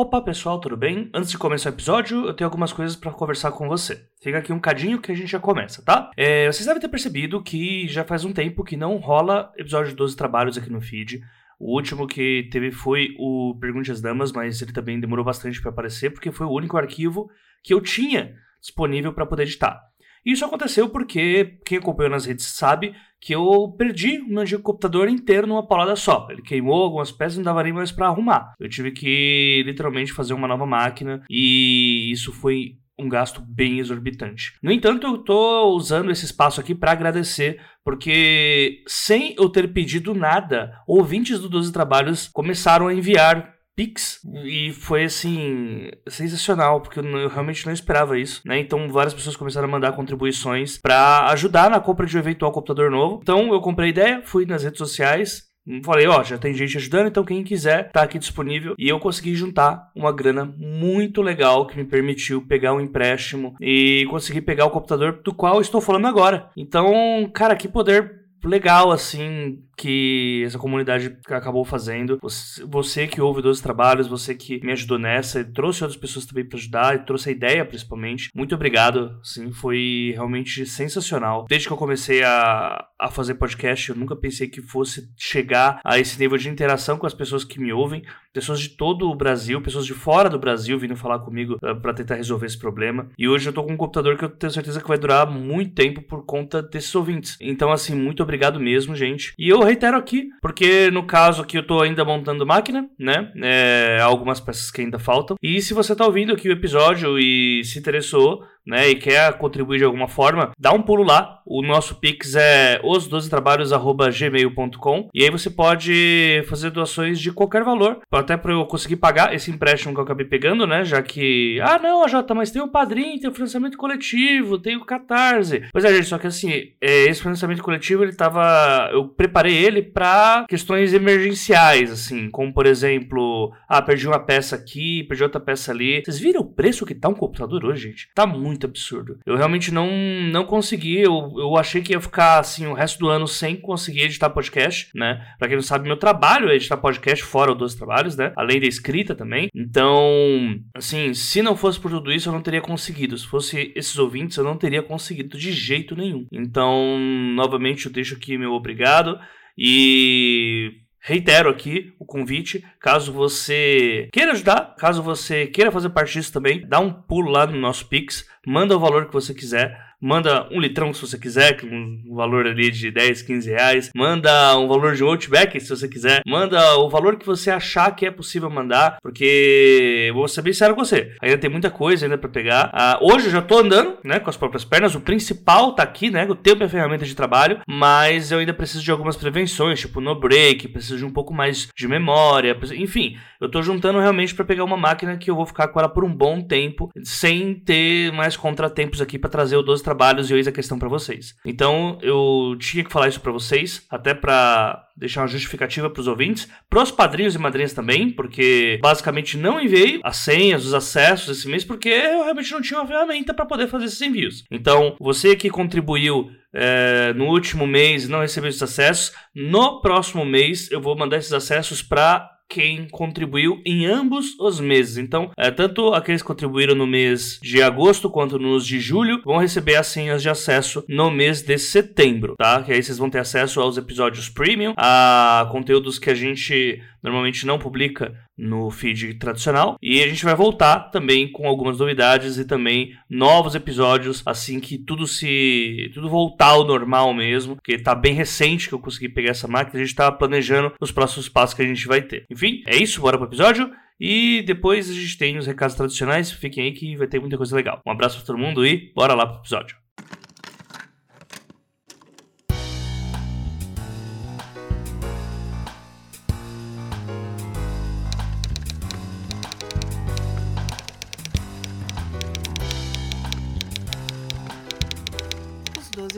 Opa pessoal, tudo bem? Antes de começar o episódio, eu tenho algumas coisas para conversar com você. Fica aqui um cadinho que a gente já começa, tá? É, vocês devem ter percebido que já faz um tempo que não rola episódio de 12 trabalhos aqui no feed. O último que teve foi o Pergunte às Damas, mas ele também demorou bastante para aparecer, porque foi o único arquivo que eu tinha disponível para poder editar. Isso aconteceu porque quem acompanhou nas redes sabe que eu perdi o meu computador inteiro numa paulada só. Ele queimou algumas peças e não dava nem mais para arrumar. Eu tive que literalmente fazer uma nova máquina e isso foi um gasto bem exorbitante. No entanto, eu tô usando esse espaço aqui para agradecer, porque sem eu ter pedido nada, ouvintes do 12 Trabalhos começaram a enviar Pix e foi assim sensacional, porque eu, eu, realmente não esperava isso, né? Então várias pessoas começaram a mandar contribuições para ajudar na compra de um eventual computador novo. Então eu comprei a ideia, fui nas redes sociais, Falei, ó, já tem gente ajudando, então quem quiser tá aqui disponível. E eu consegui juntar uma grana muito legal que me permitiu pegar um empréstimo e conseguir pegar o computador do qual estou falando agora. Então, cara, que poder legal, assim, que essa comunidade acabou fazendo. Você, você que ouve 12 trabalhos, você que me ajudou nessa, trouxe outras pessoas também para ajudar, e trouxe a ideia principalmente. Muito obrigado, sim, foi realmente sensacional. Desde que eu comecei a, a fazer podcast, eu nunca pensei que fosse chegar a esse nível de interação com as pessoas que me ouvem, pessoas de todo o Brasil, pessoas de fora do Brasil vindo falar comigo uh, ah, para tentar resolver esse problema. E hoje eu tô com um computador que eu tenho certeza que vai durar muito tempo por conta desses ouvintes. Então, assim, muito obrigado mesmo, gente. E eu reitero aqui, porque no caso aqui eu tô ainda montando máquina, né? É, algumas peças que ainda faltam. E se você tá ouvindo aqui o episódio e se interessou, né, e quer contribuir de alguma forma, dá um pulo lá. O nosso Pix é os12trabalhos@gmail.com e aí você pode fazer doações de qualquer valor, até para eu conseguir pagar esse empréstimo que eu acabei pegando, né, já que ah, não, Jota, mas tem o Padrim, tem o financiamento coletivo, tem o Catarse. Pois é, gente, só que assim, é, esse financiamento coletivo, ele tava eu preparei ele para questões emergenciais, assim, como por exemplo, ah, perdi uma peça aqui, perdi outra peça ali. Vocês viram o preço que tá um computador hoje, gente? Tá muito muito absurdo. Eu realmente não, não consegui, eu, eu achei que ia ficar assim o resto do ano sem conseguir editar podcast, né? Pra quem não sabe, meu trabalho é editar podcast fora dos trabalhos, né? Além da escrita também. Então, assim, se não fosse por tudo isso, eu não teria conseguido. Se fosse esses ouvintes, eu não teria conseguido de jeito nenhum. Então, novamente, eu deixo aqui meu obrigado. E Reitero aqui o convite, caso você queira ajudar, caso você queira fazer parte disso também, dá um pulo lá no nosso Pix, manda o valor que você quiser manda um litrão se você quiser, um valor ali de 10, 15 reais, manda um valor de Outback se você quiser, manda o valor que você achar que é possível mandar, porque vou ser bem sério com você, ainda tem muita coisa ainda para pegar. Uh, hoje eu já tô andando, né, com as próprias pernas, o principal tá aqui, né, eu tenho minha ferramenta de trabalho, mas eu ainda preciso de algumas prevenções, tipo no break, preciso de um pouco mais de memória, enfim, eu tô juntando realmente para pegar uma máquina que eu vou ficar com ela por um bom tempo, sem ter mais contratempos aqui para trazer o 12 trabalhos e eu eis a questão para vocês. Então eu tinha que falar isso para vocês, até para deixar uma justificativa para os ouvintes, pros padrinhos e madrinhas também, porque basicamente não enviei as senhas, os acessos esse mês, porque eu realmente não tinha uma ferramenta para poder fazer esses envios. Então, você que contribuiu é, no último mês não recebeu esses acessos, no próximo mês eu vou mandar esses acessos para quem contribuiu em ambos os meses. Então, é, tanto aqueles que contribuíram no mês de agosto quanto nos de julho vão receber as senhas de acesso no mês de setembro, tá? Que aí vocês vão ter acesso aos episódios premium, a conteúdos que a gente normalmente não publica no feed tradicional. E a gente vai voltar também com algumas novidades e também novos episódios assim que tudo se tudo voltar ao normal mesmo, porque tá bem recente que eu consegui pegar essa máquina, a gente tá planejando os próximos passos que a gente vai ter. Enfim, é isso, bora pro episódio. E depois a gente tem os recados tradicionais, fiquem aí que vai ter muita coisa legal. Um abraço para todo mundo e bora lá pro episódio.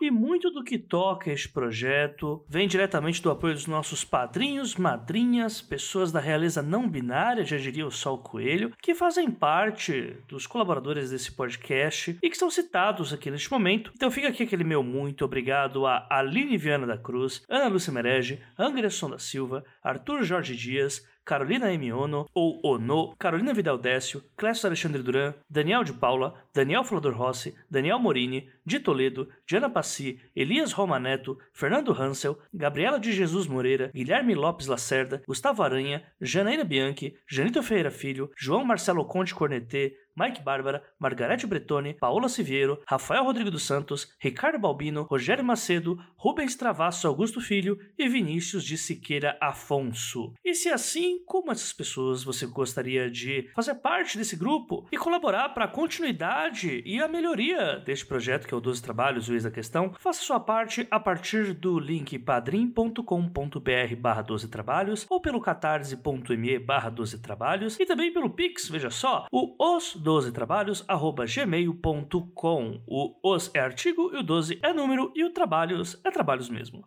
E muito do que toca este projeto vem diretamente do apoio dos nossos padrinhos, madrinhas, pessoas da realeza não binária, já diria o Sol Coelho, que fazem parte dos colaboradores desse podcast e que são citados aqui neste momento. Então fica aqui aquele meu muito obrigado a Aline Viana da Cruz, Ana Lúcia Merege, Anderson da Silva, Arthur Jorge Dias, Carolina M. Ono, ou Ono, Carolina Vidal Décio, Clécio Alexandre Duran, Daniel de Paula, Daniel Flodor Rossi, Daniel Morini, de Toledo, Diana Passi, Elias Romaneto, Fernando Hansel, Gabriela de Jesus Moreira, Guilherme Lopes Lacerda, Gustavo Aranha, Janaína Bianchi, Janito Ferreira Filho, João Marcelo Conte Cornetê, Mike Bárbara, Margarete Bretone, Paola Siviero, Rafael Rodrigo dos Santos, Ricardo Balbino, Rogério Macedo, Rubens Travasso Augusto Filho e Vinícius de Siqueira Afonso. E se assim, como essas pessoas você gostaria de fazer parte desse grupo e colaborar para a continuidade e a melhoria deste projeto que é o 12 Trabalhos, o Ex da Questão, faça sua parte a partir do link padrim.com.br barra 12 Trabalhos ou pelo catarse.me barra 12 Trabalhos e também pelo Pix, veja só, o os 12 trabalhos gmail.com. O os é artigo e o 12 é número e o trabalhos é trabalhos mesmo.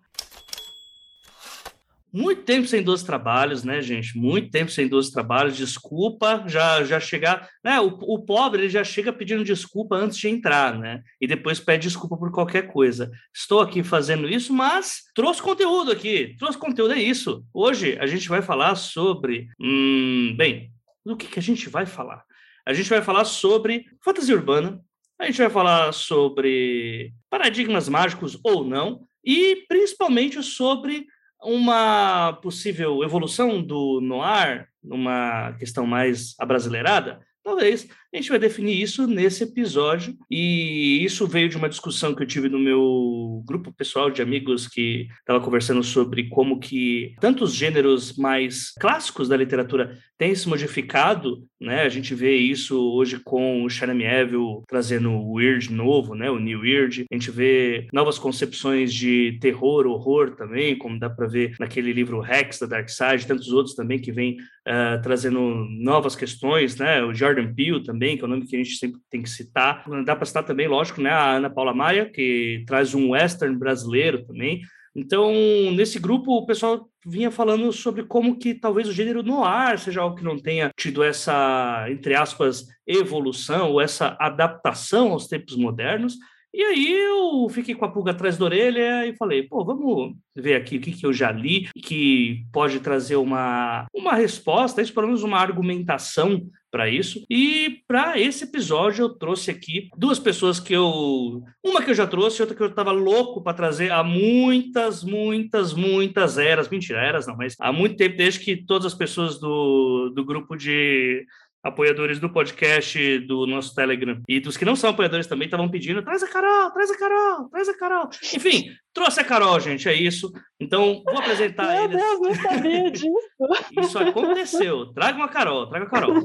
Muito tempo sem 12 trabalhos, né, gente? Muito tempo sem 12 trabalhos. Desculpa, já já chegar. Né, o, o pobre ele já chega pedindo desculpa antes de entrar, né? E depois pede desculpa por qualquer coisa. Estou aqui fazendo isso, mas trouxe conteúdo aqui. Trouxe conteúdo, é isso. Hoje a gente vai falar sobre. Hum, bem, do que, que a gente vai falar? A gente vai falar sobre fantasia urbana, a gente vai falar sobre paradigmas mágicos ou não, e principalmente sobre uma possível evolução do noir, numa questão mais abrasileirada, talvez a gente vai definir isso nesse episódio, e isso veio de uma discussão que eu tive no meu grupo pessoal de amigos que estava conversando sobre como que tantos gêneros mais clássicos da literatura têm se modificado, né? A gente vê isso hoje com o Shannon Evil trazendo o Weird novo, né? O New Weird. A gente vê novas concepções de terror, horror também, como dá para ver naquele livro Rex da Dark Side, tantos outros também que vêm uh, trazendo novas questões, né? O Jordan Peele também também, que é o nome que a gente sempre tem que citar. Dá para citar também, lógico, né, a Ana Paula Maia, que traz um western brasileiro também. Então, nesse grupo, o pessoal vinha falando sobre como que talvez o gênero noir seja algo que não tenha tido essa, entre aspas, evolução ou essa adaptação aos tempos modernos. E aí eu fiquei com a pulga atrás da orelha e falei, pô, vamos ver aqui o que, que eu já li que pode trazer uma, uma resposta, isso pelo menos uma argumentação para isso. E para esse episódio eu trouxe aqui duas pessoas que eu, uma que eu já trouxe, outra que eu estava louco para trazer há muitas, muitas, muitas eras, mentira, eras não, mas há muito tempo desde que todas as pessoas do, do grupo de apoiadores do podcast, do nosso Telegram e dos que não são apoiadores também estavam pedindo: traz a Carol, traz a Carol, traz a Carol. Enfim, trouxe a Carol, gente, é isso. Então, vou apresentar Meu eles. Deus, não sabia disso. isso aconteceu. Traga uma Carol, traga a Carol.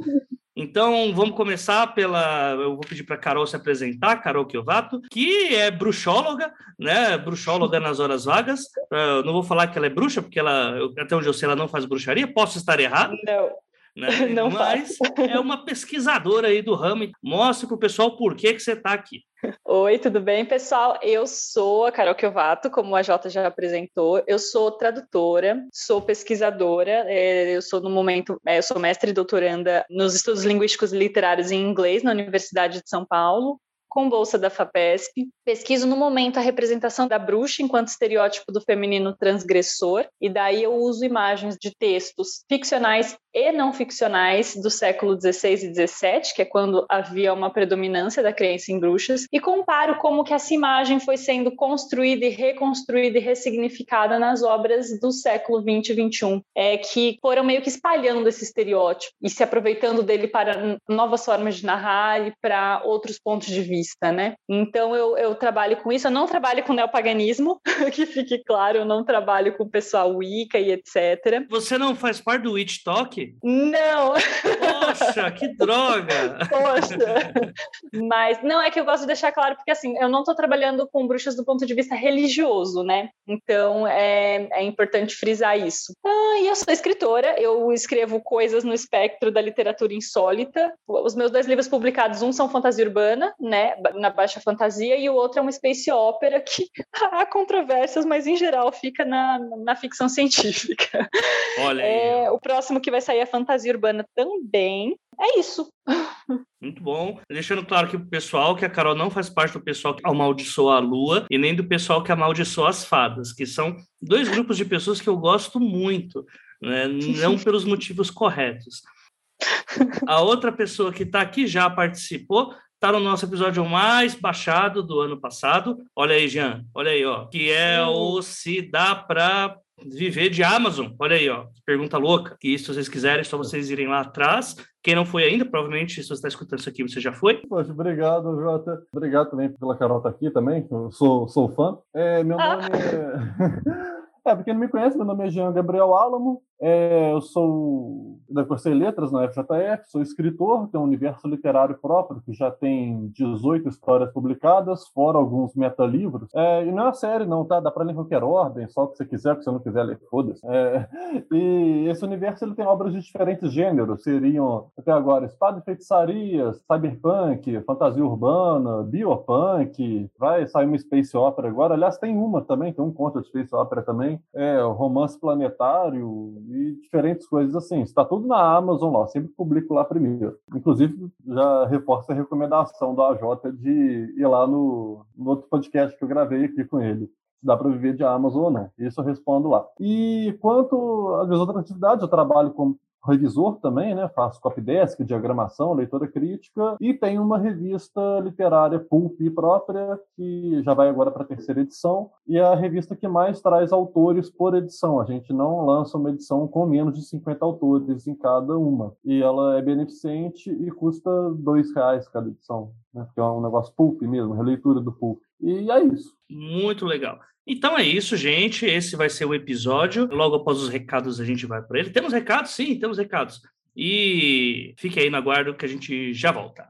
Então, vamos começar pela. Eu vou pedir para a Carol se apresentar, Carol Kiovato, que é bruxóloga, né? Bruxóloga nas horas vagas. Eu não vou falar que ela é bruxa, porque ela, até onde eu sei, ela não faz bruxaria. Posso estar errado? Não. Né? Não Mas faço. é uma pesquisadora aí do ramo. Mostre para o pessoal por que, que você está aqui. Oi, tudo bem, pessoal? Eu sou a Carol Kiovato, como a Jota já apresentou. Eu sou tradutora, sou pesquisadora. é, Eu sou no momento, é, eu sou mestre e doutoranda nos estudos linguísticos e literários em inglês na Universidade de São Paulo. Com bolsa da FAPESP. Pesquiso no momento a representação da bruxa enquanto estereótipo do feminino transgressor, e daí eu uso imagens de textos ficcionais e não ficcionais do século XVI e XVII, que é quando havia uma predominância da crença em bruxas, e comparo como que essa imagem foi sendo construída e reconstruída e ressignificada nas obras do século XX e XXI, é, que foram meio que espalhando esse estereótipo e se aproveitando dele para novas formas de narrar e para outros pontos de vista, né? Então eu, eu trabalho com isso, eu não trabalho com neopaganismo, que fique claro, eu não trabalho com o pessoal Wicca e etc. Você não faz parte do Witch Talk? Não, Poxa, que droga! poxa, Mas não é que eu gosto de deixar claro, porque assim, eu não estou trabalhando com bruxas do ponto de vista religioso, né? Então é, é importante frisar isso. Ah, e eu sou escritora, eu escrevo coisas no espectro da literatura insólita. Os meus dois livros publicados, um são fantasia urbana, né? Na baixa fantasia, e o outro é uma space opera que há controvérsias, mas em geral fica na, na ficção científica. Olha aí. É, o próximo que vai sair é fantasia urbana também. É isso. Muito bom. Deixando claro aqui pro pessoal que a Carol não faz parte do pessoal que amaldiçoa a lua e nem do pessoal que amaldiçoa as fadas, que são dois grupos de pessoas que eu gosto muito, né? não pelos motivos corretos. A outra pessoa que está aqui já participou, está no nosso episódio mais baixado do ano passado. Olha aí, Jean, olha aí, ó, que é o Se Dá Pra Viver de Amazon. Olha aí, ó, pergunta louca. Que se vocês quiserem, é só vocês irem lá atrás. Quem não foi ainda, provavelmente, se você está escutando isso aqui, você já foi. Poxa, obrigado, Jota. Obrigado também pela Carol estar aqui também. Eu sou, sou fã. É, meu nome é. É, porque não me conhece, meu nome é Jean Gabriel Álamo, é, eu sou da cursei letras na FJF, sou escritor, tenho um universo literário próprio que já tem 18 histórias publicadas, fora alguns metalivros. É, e não é uma série, não, tá? Dá para ler qualquer ordem, só o que você quiser, o que você não quiser ler, foda-se. É, e esse universo ele tem obras de diferentes gêneros, seriam até agora espada e feitiçaria, cyberpunk, fantasia urbana, biopunk, vai sair uma space opera agora. Aliás, tem uma também, tem um conto de space opera também, é, romance planetário e diferentes coisas assim. Está tudo na Amazon lá, sempre publico lá primeiro. Inclusive, já reforço a recomendação do AJ de ir lá no, no outro podcast que eu gravei aqui com ele se dá para viver de Amazon ou não. Isso eu respondo lá. E quanto às outras atividades, eu trabalho como revisor também, né? Faço copydesk, diagramação, leitura crítica e tem uma revista literária Pulp própria que já vai agora para a terceira edição e é a revista que mais traz autores por edição. A gente não lança uma edição com menos de 50 autores em cada uma e ela é beneficente e custa dois reais cada edição, né? Que é um negócio Pulp mesmo, releitura do Pulp. E é isso. Muito legal. Então é isso, gente. Esse vai ser o episódio. Logo após os recados, a gente vai para ele. Temos recados? Sim, temos recados. E fique aí no aguardo que a gente já volta.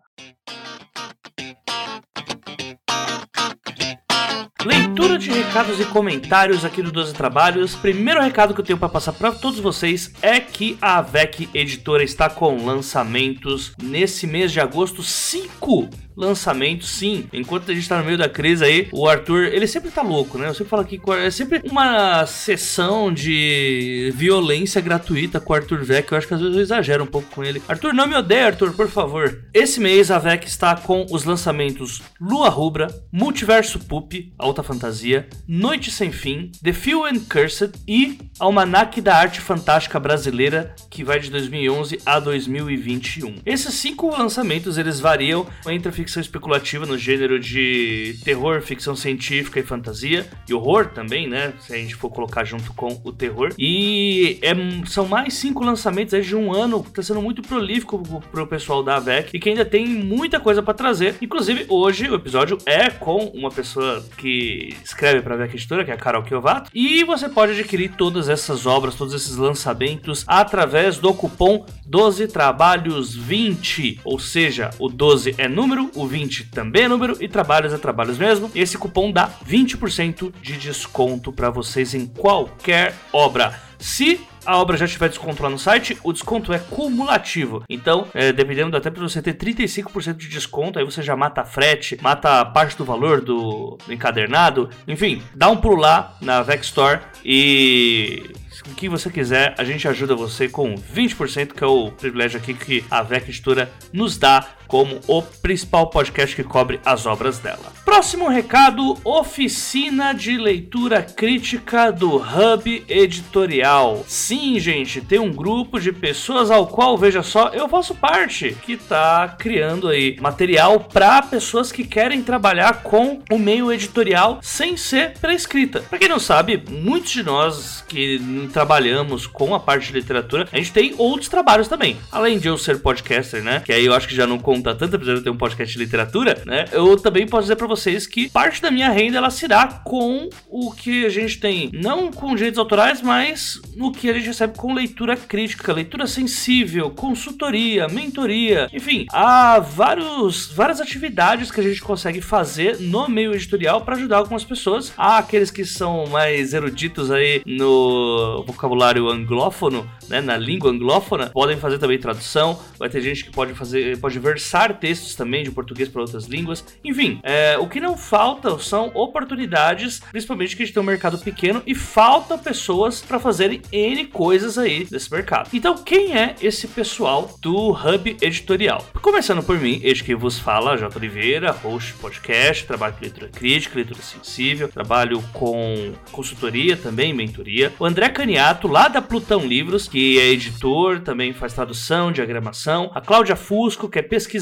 Leitura de recados e comentários aqui do 12 Trabalhos. Primeiro recado que eu tenho para passar para todos vocês é que a AVEC Editora está com lançamentos nesse mês de agosto. Cinco lançamentos, sim. Enquanto a gente tá no meio da crise aí, o Arthur, ele sempre tá louco, né? Eu sempre falo que é sempre uma sessão de violência gratuita com o Arthur Vec. Eu acho que às vezes eu exagero um pouco com ele. Arthur, não me odeia, Arthur, por favor. Esse mês a Vec está com os lançamentos Lua Rubra, Multiverso Pup, Alta Fantasia, Noite Sem Fim, The Few and Cursed e Almanac da Arte Fantástica Brasileira, que vai de 2011 a 2021. Esses cinco lançamentos, eles variam entre a ficção especulativa no gênero de terror, ficção científica e fantasia, e horror também, né? Se a gente for colocar junto com o terror. E é, são mais cinco lançamentos aí de um ano, tá sendo muito prolífico pro pessoal da AVEC e que ainda tem muita coisa para trazer. Inclusive, hoje o episódio é com uma pessoa que escreve pra AVEC Editora, que é a Carol Kiovato, e você pode adquirir todas essas obras, todos esses lançamentos através do cupom 12 Trabalhos 20, ou seja, o 12 é número, o 20 também é número e trabalhos é trabalhos mesmo. Esse cupom dá 20% de desconto para vocês em qualquer obra. Se a obra já tiver desconto lá no site, o desconto é cumulativo. Então, é, dependendo até para você ter 35% de desconto, aí você já mata frete, mata parte do valor do, do encadernado. Enfim, dá um pulo lá na Vex Store e o que você quiser, a gente ajuda você com 20%, que é o privilégio aqui que a VEC Editora nos dá como o principal podcast que cobre as obras dela. Próximo recado: oficina de leitura crítica do Hub Editorial. Sim, gente, tem um grupo de pessoas ao qual, veja só, eu faço parte, que está criando aí material para pessoas que querem trabalhar com o meio editorial sem ser pela escrita. Para quem não sabe, muitos de nós que trabalhamos com a parte de literatura, a gente tem outros trabalhos também. Além de eu ser podcaster, né? Que aí eu acho que já não conta tanta, apesar de eu ter um podcast de literatura, né? Eu também posso dizer para vocês que parte da minha renda ela se dá com o que a gente tem, não com direitos autorais, mas no que a gente recebe com leitura crítica, leitura sensível, consultoria, mentoria, enfim, há vários, várias atividades que a gente consegue fazer no meio editorial para ajudar algumas pessoas. Há aqueles que são mais eruditos aí no vocabulário anglófono, né, na língua anglófona, podem fazer também tradução. Vai ter gente que pode fazer, pode versar textos também de português para outras línguas. Enfim, é, o que não falta são oportunidades, principalmente que a gente tem um mercado pequeno e falta pessoas para fazerem N coisas aí desse mercado. Então, quem é esse pessoal do Hub Editorial? Começando por mim, este que vos fala, J. Oliveira, host podcast, trabalho com leitura crítica, leitura sensível, trabalho com consultoria também, mentoria. O André Caniato, lá da Plutão Livros, que é editor, também faz tradução, diagramação. A Cláudia Fusco, que é pesquisadora,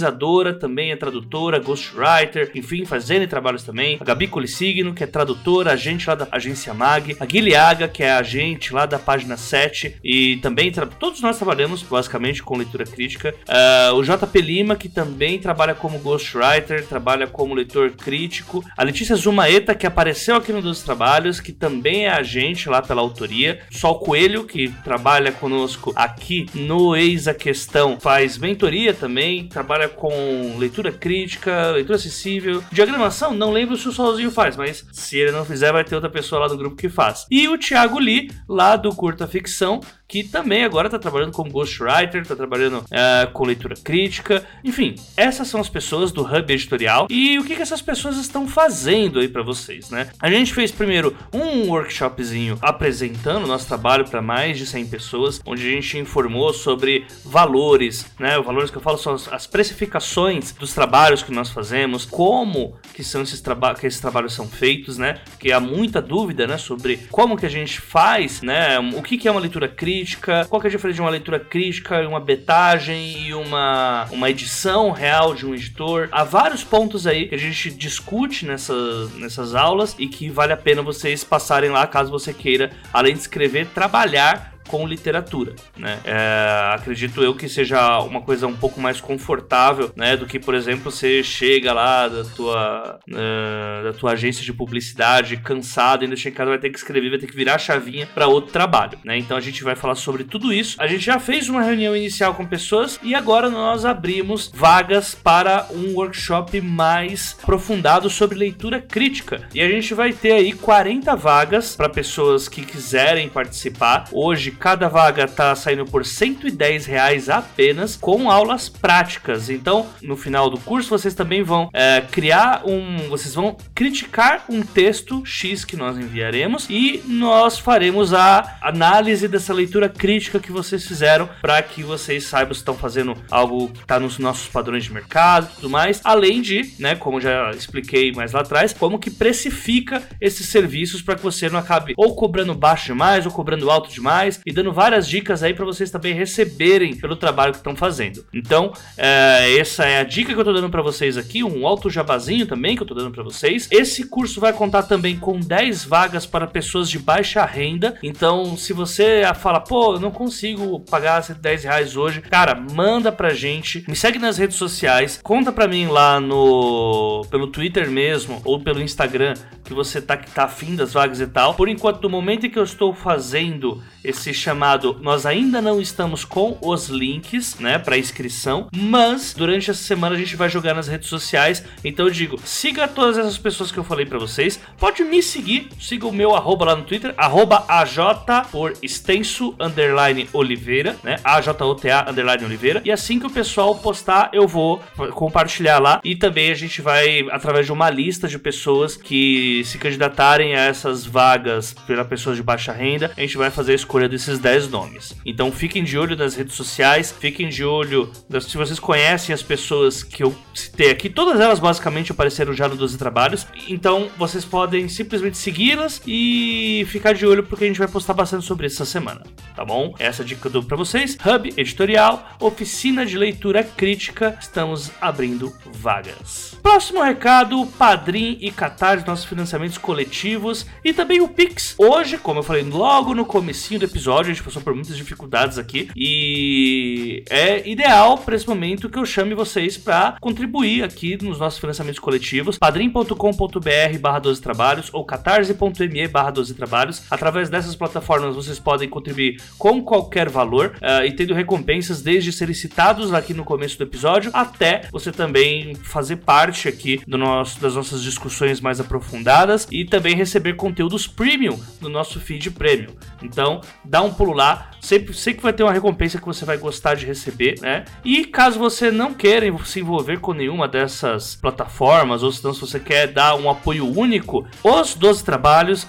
também é tradutora, ghostwriter, enfim, faz N trabalhos também. A Gabi Colissigno, que é tradutora, agente lá da agência MAG. A Guilhaga, que é agente lá da página 7 e também todos nós trabalhamos basicamente com leitura crítica. Uh, o JP Lima, que também trabalha como ghostwriter, trabalha como leitor crítico. A Letícia Zumaeta, que apareceu aqui no dos trabalhos, que também é agente lá pela autoria. Sol Coelho, que trabalha conosco aqui no Eis a Questão, faz mentoria também, trabalha com leitura crítica, leitura acessível, diagramação, não lembro se o Solzinho faz, mas se ele não fizer, vai ter outra pessoa lá do grupo que faz. E o Thiago Lee, lá do Curta Ficção, que também agora está trabalhando como ghostwriter, está trabalhando uh, com leitura crítica. Enfim, essas são as pessoas do Hub Editorial e o que, que essas pessoas estão fazendo aí para vocês, né? A gente fez primeiro um workshopzinho apresentando nosso trabalho para mais de 100 pessoas, onde a gente informou sobre valores, né? Os valores que eu falo são as precificações dos trabalhos que nós fazemos, como que são esses trabalhos, que esses trabalhos são feitos, né? Que há muita dúvida, né, sobre como que a gente faz, né? O que, que é uma leitura crítica crítica, qual que é a diferença de uma leitura crítica e uma betagem e uma, uma edição real de um editor. Há vários pontos aí que a gente discute nessas, nessas aulas e que vale a pena vocês passarem lá caso você queira, além de escrever, trabalhar com literatura, né? É, acredito eu que seja uma coisa um pouco mais confortável, né? Do que, por exemplo, você chega lá da tua, uh, da tua agência de publicidade cansado, ainda chega em casa vai ter que escrever, vai ter que virar a chavinha para outro trabalho, né? Então a gente vai falar sobre tudo isso. A gente já fez uma reunião inicial com pessoas e agora nós abrimos vagas para um workshop mais aprofundado sobre leitura crítica. E a gente vai ter aí 40 vagas para pessoas que quiserem participar. Hoje cada vaga tá saindo por 110 reais apenas, com aulas práticas. Então, no final do curso, vocês também vão é, criar um. Vocês vão criticar um texto X que nós enviaremos e nós faremos a análise dessa leitura crítica que vocês fizeram para que vocês saibam se estão fazendo algo que está nos nossos padrões de mercado e tudo mais. Além de, né, como já expliquei mais lá atrás, como que precifica esses serviços para que você não acabe ou cobrando baixo demais ou cobrando alto demais e dando várias dicas aí para vocês também receberem pelo trabalho que estão fazendo. Então, é, essa é a dica que eu tô dando para vocês aqui, um alto jabazinho também que eu tô dando para vocês. Esse curso vai contar também com 10 vagas para pessoas de baixa renda. Então, se você fala, pô, eu não consigo pagar 110 reais hoje, cara, manda pra gente, me segue nas redes sociais, conta pra mim lá no pelo Twitter mesmo ou pelo Instagram que você tá, tá afim das vagas e tal. Por enquanto, no momento em que eu estou fazendo esse chamado, nós ainda não estamos com os links, né, para inscrição, mas durante essa semana a gente vai jogar nas redes sociais. Então eu digo, siga todas essas pessoas que eu falei para vocês. Pode me seguir, siga o meu arroba lá no Twitter, arroba AJ por extenso underline Oliveira, né, AJOTA underline Oliveira. E assim que o pessoal postar, eu vou compartilhar lá e também a gente vai através de uma lista de pessoas que se candidatarem a essas vagas pela pessoas de baixa renda, a gente vai fazer a escolha desses 10 nomes. Então fiquem de olho nas redes sociais, fiquem de olho se vocês conhecem as pessoas que eu citei aqui, todas elas basicamente apareceram já no 12 Trabalhos, então vocês podem simplesmente segui-las e ficar de olho porque a gente vai postar bastante sobre isso essa semana, tá bom? Essa é dica que eu dou pra vocês. Hub Editorial, oficina de leitura crítica, estamos abrindo vagas. Próximo recado, Padrim e Catarse, nosso financiamento financiamentos coletivos e também o Pix. Hoje, como eu falei logo no comecinho do episódio, a gente passou por muitas dificuldades aqui e é ideal para esse momento que eu chame vocês para contribuir aqui nos nossos financiamentos coletivos, padrim.com.br barra 12 trabalhos ou catarse.me barra 12 trabalhos. Através dessas plataformas vocês podem contribuir com qualquer valor uh, e tendo recompensas desde serem citados aqui no começo do episódio até você também fazer parte aqui do nosso, das nossas discussões mais aprofundadas e também receber conteúdos premium no nosso feed premium. Então, dá um pulo lá, sempre, sei que vai ter uma recompensa que você vai gostar de receber, né? E caso você não queira se envolver com nenhuma dessas plataformas, ou se você quer dar um apoio único, os 12 trabalhos,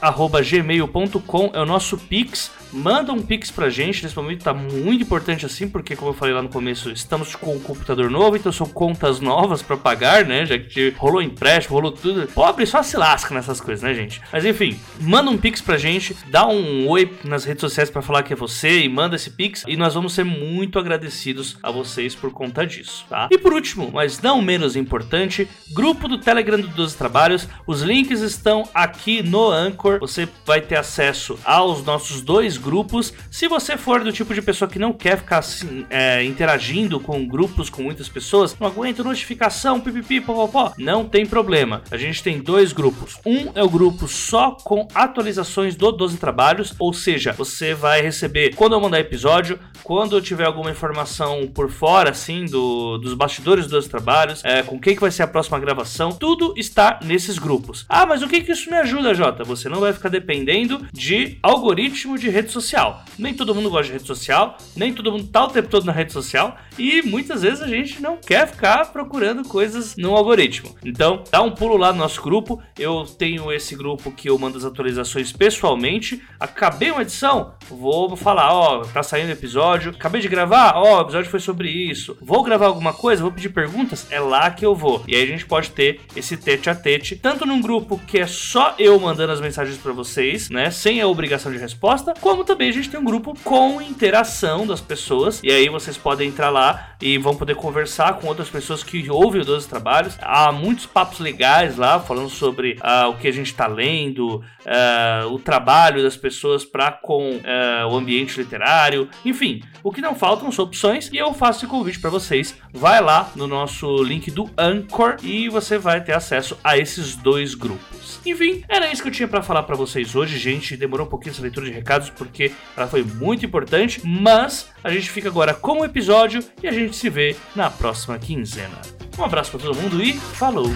gmail.com é o nosso Pix Manda um pix pra gente, nesse momento tá muito importante assim, porque como eu falei lá no começo, estamos com um computador novo, então são contas novas para pagar, né? Já que rolou empréstimo, rolou tudo. Pobre só se lasca nessas coisas, né, gente? Mas enfim, manda um pix pra gente, dá um oi nas redes sociais para falar que é você e manda esse pix e nós vamos ser muito agradecidos a vocês por conta disso, tá? E por último, mas não menos importante, grupo do Telegram do 12 Trabalhos, os links estão aqui no Anchor, você vai ter acesso aos nossos dois grupos. Se você for do tipo de pessoa que não quer ficar assim, é, interagindo com grupos com muitas pessoas, não aguenta notificação, pipipi, popopó, não tem problema. A gente tem dois grupos. Um é o grupo só com atualizações do 12 trabalhos, ou seja, você vai receber quando eu mandar episódio, quando eu tiver alguma informação por fora, assim, do, dos bastidores dos 12 trabalhos, é, com quem que vai ser a próxima gravação, tudo está nesses grupos. Ah, mas o que que isso me ajuda, Jota? Você não vai ficar dependendo de algoritmo de rede social. Nem todo mundo gosta de rede social, nem todo mundo tá o tempo todo na rede social e muitas vezes a gente não quer ficar procurando coisas no algoritmo. Então, dá um pulo lá no nosso grupo. Eu tenho esse grupo que eu mando as atualizações pessoalmente. Acabei uma edição, vou falar, ó, tá saindo episódio. Acabei de gravar, ó, o episódio foi sobre isso. Vou gravar alguma coisa, vou pedir perguntas, é lá que eu vou. E aí a gente pode ter esse tete a tete, tanto num grupo que é só eu mandando as mensagens para vocês, né, sem a obrigação de resposta, como também a gente tem um grupo com interação das pessoas. E aí vocês podem entrar lá e vão poder conversar com outras pessoas que ouvem o 12 Trabalhos. Há muitos papos legais lá, falando sobre uh, o que a gente está lendo, uh, o trabalho das pessoas para com uh, o ambiente literário. Enfim, o que não faltam são opções e eu faço esse convite para vocês. Vai lá no nosso link do Anchor e você vai ter acesso a esses dois grupos. Enfim, era isso que eu tinha para falar para vocês hoje, gente. Demorou um pouquinho essa leitura de recados porque ela foi muito importante, mas a gente fica agora com o episódio e a gente se vê na próxima quinzena. Um abraço para todo mundo e falou!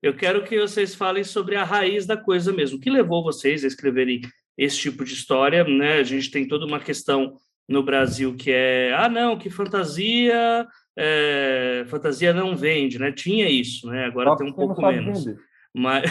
Eu quero que vocês falem sobre a raiz da coisa mesmo. O que levou vocês a escreverem esse tipo de história? Né? A gente tem toda uma questão no Brasil que é, ah, não, que fantasia, é, fantasia não vende, né? Tinha isso, né? Agora tem um pouco menos. Vender. Mas,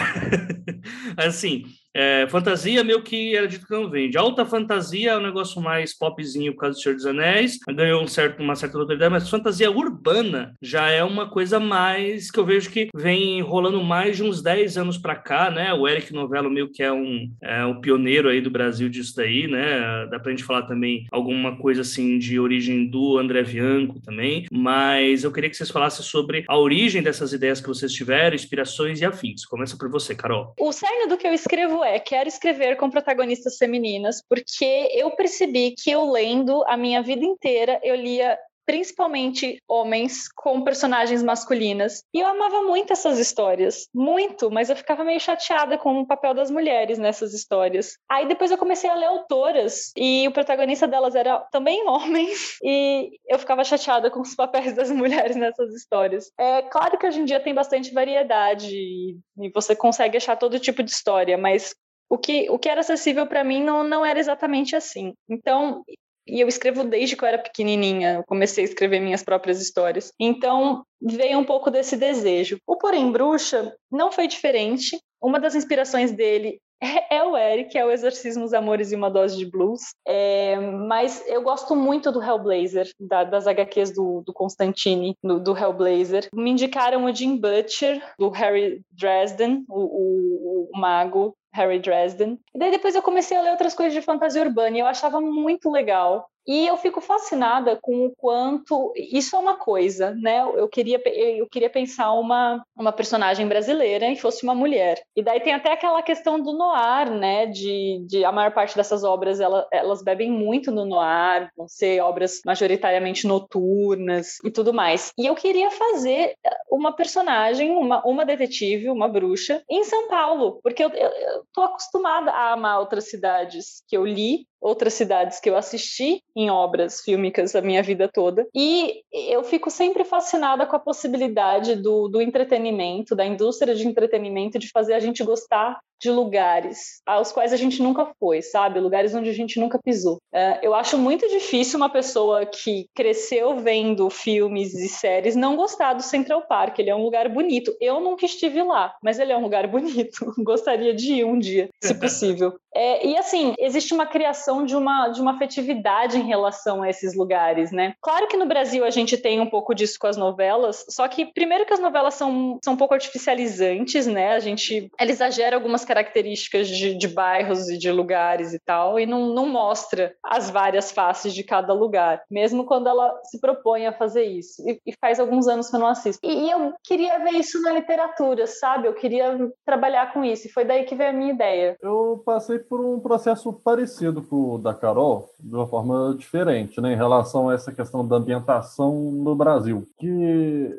assim, é, fantasia meio que era dito que não vende. Alta fantasia é um negócio mais popzinho por causa do Senhor dos Anéis, ganhou um certo, uma certa notoriedade, mas fantasia urbana já é uma coisa mais que eu vejo que vem rolando mais de uns 10 anos para cá, né? O Eric Novello meio que é um, é um pioneiro aí do Brasil disso daí, né? Dá pra gente falar também alguma coisa assim de origem do André Bianco também, mas eu queria que vocês falassem sobre a origem dessas ideias que vocês tiveram, inspirações e afins. Começa por você, Carol. O cerne do que eu escrevo é quero escrever com protagonistas femininas, porque eu percebi que eu lendo a minha vida inteira, eu lia principalmente homens com personagens masculinas. E eu amava muito essas histórias, muito, mas eu ficava meio chateada com o papel das mulheres nessas histórias. Aí depois eu comecei a ler autoras e o protagonista delas era também homem e eu ficava chateada com os papéis das mulheres nessas histórias. É claro que hoje em dia tem bastante variedade e você consegue achar todo tipo de história, mas o que, o que era acessível para mim não, não era exatamente assim. Então, e eu escrevo desde que eu era pequenininha, eu comecei a escrever minhas próprias histórias. Então, veio um pouco desse desejo. O Porém Bruxa não foi diferente. Uma das inspirações dele é, é o Eric, é o Exorcismo, os Amores e uma Dose de Blues. É, mas eu gosto muito do Hellblazer, da, das HQs do, do Constantine, do, do, Hellblazer. Me indicaram o Jim Butcher, do Harry Dresden, o, o, o mago Harry Dresden. E daí depois eu comecei a ler outras coisas de fantasia urbana e eu achava muito legal. E eu fico fascinada com o quanto isso é uma coisa, né? Eu queria, eu queria pensar uma, uma personagem brasileira e fosse uma mulher. E daí tem até aquela questão do noir, né? De, de a maior parte dessas obras ela, elas bebem muito no noir, vão ser obras majoritariamente noturnas e tudo mais. E eu queria fazer uma personagem, uma, uma detetive, uma bruxa, em São Paulo, porque eu, eu, eu tô acostumada a amar outras cidades que eu li outras cidades que eu assisti em obras fílmicas a minha vida toda. E eu fico sempre fascinada com a possibilidade do, do entretenimento, da indústria de entretenimento, de fazer a gente gostar de lugares aos quais a gente nunca foi, sabe? Lugares onde a gente nunca pisou. Uh, eu acho muito difícil uma pessoa que cresceu vendo filmes e séries não gostar do Central Park. Ele é um lugar bonito. Eu nunca estive lá, mas ele é um lugar bonito. Gostaria de ir um dia, se possível. É, e assim, existe uma criação de uma, de uma afetividade em relação a esses lugares, né? Claro que no Brasil a gente tem um pouco disso com as novelas, só que primeiro que as novelas são, são um pouco artificializantes, né? A gente ela exagera algumas características de, de bairros e de lugares e tal, e não, não mostra as várias faces de cada lugar, mesmo quando ela se propõe a fazer isso. E, e faz alguns anos que eu não assisto. E, e eu queria ver isso na literatura, sabe? Eu queria trabalhar com isso, e foi daí que veio a minha ideia. Eu passei por um processo parecido com o da Carol, de uma forma diferente, né, em relação a essa questão da ambientação no Brasil. Que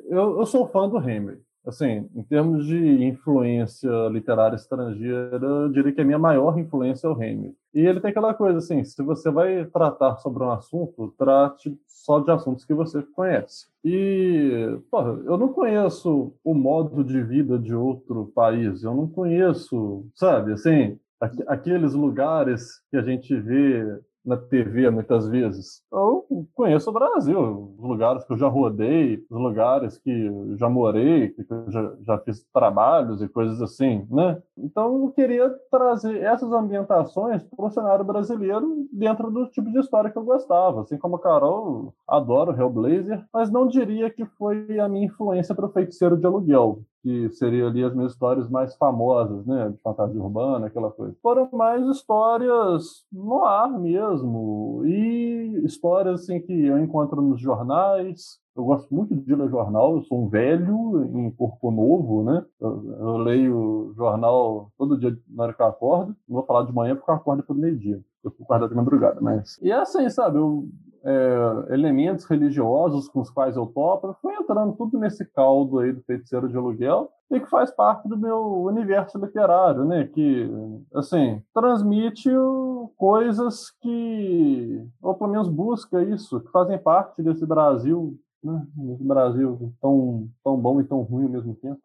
eu, eu sou fã do Henry. Assim, em termos de influência literária estrangeira, eu diria que a minha maior influência é o Henry. E ele tem aquela coisa assim, se você vai tratar sobre um assunto, trate só de assuntos que você conhece. E, porra, eu não conheço o modo de vida de outro país, eu não conheço, sabe, assim, aqueles lugares que a gente vê na TV muitas vezes. Eu conheço o Brasil, os lugares que eu já rodei, os lugares que já morei, que eu já, já fiz trabalhos e coisas assim, né? Então eu queria trazer essas ambientações para o cenário brasileiro dentro do tipo de história que eu gostava. Assim como a Carol, adoro Hellblazer, mas não diria que foi a minha influência para o Feiticeiro de Aluguel que seria ali as minhas histórias mais famosas, né, de fantasia urbana, aquela coisa. Foram mais histórias no ar mesmo, e histórias assim que eu encontro nos jornais. Eu gosto muito de ler jornal, eu sou um velho em corpo novo, né? Eu, eu leio jornal todo dia na hora que eu acordo. Não vou falar de manhã porque eu acordo por meio-dia. Eu fico acordado de madrugada, mas... E é assim, sabe, eu é, elementos religiosos com os quais eu topo, fui entrando tudo nesse caldo aí do feiticeiro de aluguel e que faz parte do meu universo literário, né? Que, assim, transmite coisas que, ou pelo menos busca isso, que fazem parte desse Brasil, né? Esse Brasil tão, tão bom e tão ruim ao mesmo tempo.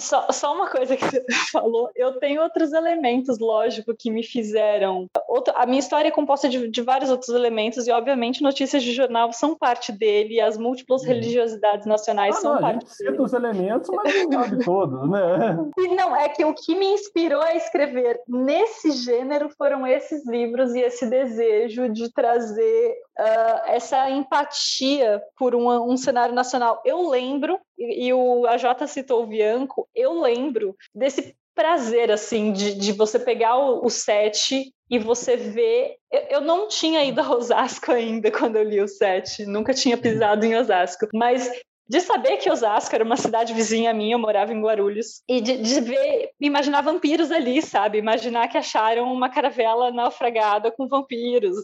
Só, só uma coisa que você falou, eu tenho outros elementos, lógico, que me fizeram. Outro, a minha história é composta de, de, vários outros elementos, e obviamente notícias de jornal são parte dele, e as múltiplas uhum. religiosidades nacionais ah, são não, parte. A gente cita os elementos, mas não sabe todos, né? E não, é que o que me inspirou a escrever nesse gênero foram esses livros e esse desejo de trazer uh, essa empatia por um, um cenário nacional. Eu lembro, e, o AJ citou o Bianco, eu lembro desse prazer, assim, de, de você pegar o, o set e você ver. Eu, eu, não tinha ido a Osasco ainda quando eu li o set, nunca tinha pisado em Osasco, mas de saber que Osasco era uma cidade vizinha minha, eu morava em Guarulhos, e de, de ver, imaginar vampiros ali, sabe? Imaginar que acharam uma caravela naufragada com vampiros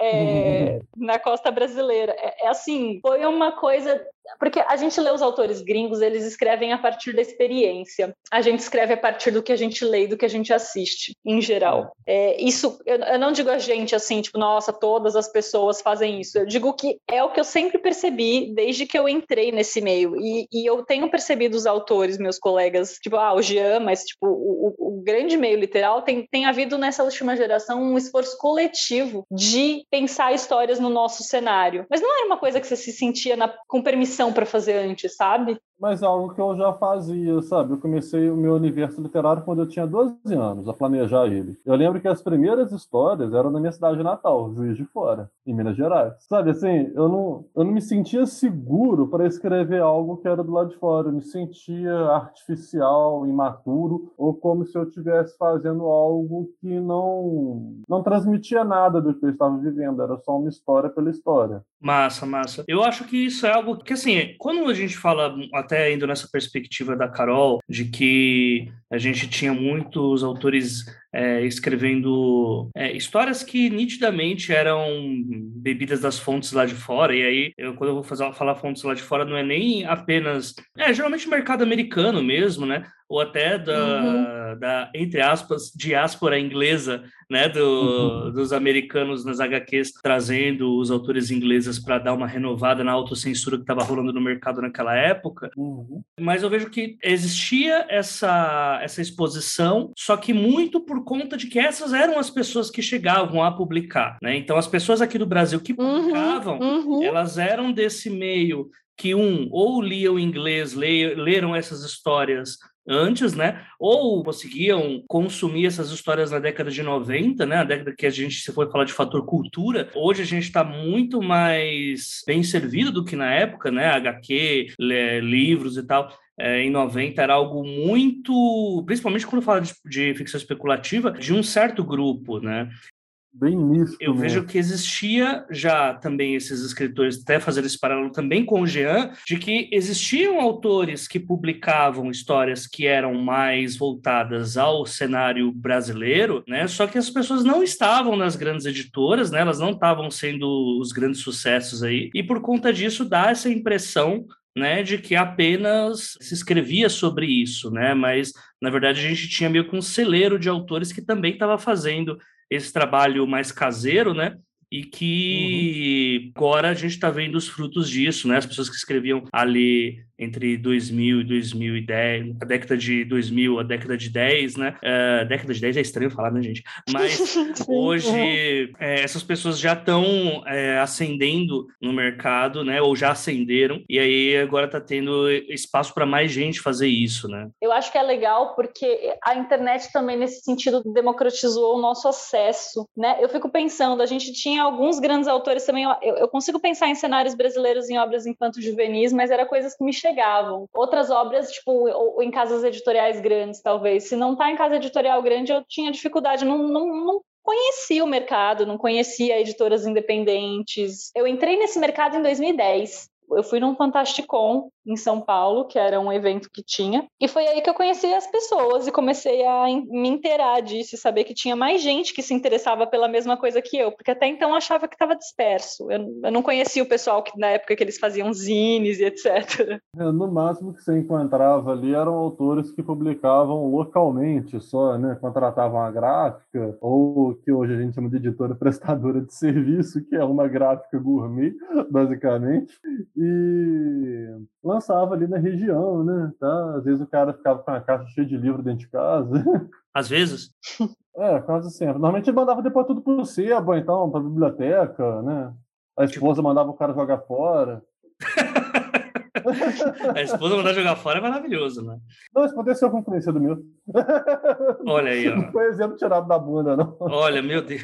é, uhum. na costa brasileira. É, é assim, foi uma coisa porque a gente lê os autores gringos, eles escrevem a partir da experiência. A gente escreve a partir do que a gente lê e do que a gente assiste, em geral. É, isso, eu, eu, não digo a gente assim, tipo, nossa, todas as pessoas fazem isso. Eu digo que é o que eu sempre percebi desde que eu entrei nesse meio. E, e eu tenho percebido os autores, meus colegas, tipo, ah, o Jean, mas, tipo, o, o, o grande meio literal tem, tem havido nessa última geração um esforço coletivo de pensar histórias no nosso cenário. Mas não era uma coisa que você se sentia na, com permissão para fazer antes, sabe? Mas algo que eu já fazia, sabe? Eu comecei o meu universo literário quando eu tinha 12 anos, a planejar ele. Eu lembro que as primeiras histórias eram na minha cidade natal, Juiz de Fora, em Minas Gerais. Sabe, assim, eu não, eu não me sentia seguro para escrever algo que era do lado de fora. Eu me sentia artificial, imaturo, ou como se eu estivesse fazendo algo que não, não transmitia nada do que eu estava vivendo, era só uma história pela história. Massa, massa. Eu acho que isso é algo que, assim, quando a gente fala, até indo nessa perspectiva da Carol, de que a gente tinha muitos autores é, escrevendo é, histórias que nitidamente eram bebidas das fontes lá de fora, e aí, eu, quando eu vou fazer, falar fontes lá de fora, não é nem apenas. É, geralmente mercado americano mesmo, né? Ou até da, uhum. da, entre aspas, diáspora inglesa, né, do, uhum. dos americanos nas HQs, trazendo os autores ingleses para dar uma renovada na autocensura que estava rolando no mercado naquela época. Uhum. Mas eu vejo que existia essa, essa exposição, só que muito por conta de que essas eram as pessoas que chegavam a publicar, né? Então, as pessoas aqui do Brasil que uhum. publicavam, uhum. elas eram desse meio que um ou liam inglês, leram essas histórias antes, né? Ou conseguiam consumir essas histórias na década de 90, né? A década que a gente, se for falar de fator cultura, hoje a gente está muito mais bem servido do que na época, né? HQ, livros e tal. É, em 90 era algo muito, principalmente quando fala de, de, ficção especulativa, de um certo grupo, né? Bem nisso. Eu né? vejo que existia já também esses escritores, até fazendo esse paralelo também com o Jean, de que existiam autores que publicavam histórias que eram mais voltadas ao cenário brasileiro, né? Só que as pessoas não estavam nas grandes editoras, né? Elas não estavam sendo os grandes sucessos aí, e por conta disso dá essa impressão né, de que apenas se escrevia sobre isso, né, mas na verdade a gente tinha meio que um celeiro de autores que também estava fazendo esse trabalho mais caseiro, né? e que uhum. agora a gente está vendo os frutos disso, né? As pessoas que escreviam ali entre 2000 e 2010, a década de 2000, a década de 10, né? Uh, década de 10 é estranho falar, né, gente? Mas hoje é, essas pessoas já estão é, ascendendo no mercado, né? Ou já ascenderam, e aí agora está tendo espaço para mais gente fazer isso, né? Eu acho que é legal porque a internet também, nesse sentido, democratizou o nosso acesso, né? Eu fico pensando, a gente tinha alguns grandes autores também, eu, eu consigo pensar em cenários brasileiros em obras infanto-juvenis, mas era coisas que me chegavam. Outras obras, tipo, em casas editoriais grandes, talvez. Se não tá em casa editorial grande, eu tinha dificuldade, não, não, não conhecia o mercado, não conhecia editoras independentes. Eu entrei nesse mercado em 2010. Eu fui num Fantasticon em São Paulo, que era um evento que tinha. E foi aí que eu conheci as pessoas e comecei a me inteirar disso e saber que tinha mais gente que se interessava pela mesma coisa que eu, porque até então eu achava que estava disperso. Eu, eu, não conhecia o pessoal que na época que eles faziam zines e etc. É, no máximo que você encontrava ali eram autores que publicavam localmente só, né? Contratavam a gráfica, ou que hoje a gente chama de editora prestadora de serviço, que é uma gráfica gourmet, basicamente. E lançava ali na região, né? Tá? Às vezes o cara ficava com a caixa cheia de livro dentro de casa. Às vezes? É, quase sempre. Normalmente ele mandava depois tudo pro sebo, então, pra biblioteca, né? A esposa mandava o cara jogar fora. a esposa mandar jogar fora é maravilhoso, né? Não, isso aconteceu com um conhecido meu. Olha aí, ó. Não foi exemplo tirado da bunda, não. Olha, meu Deus.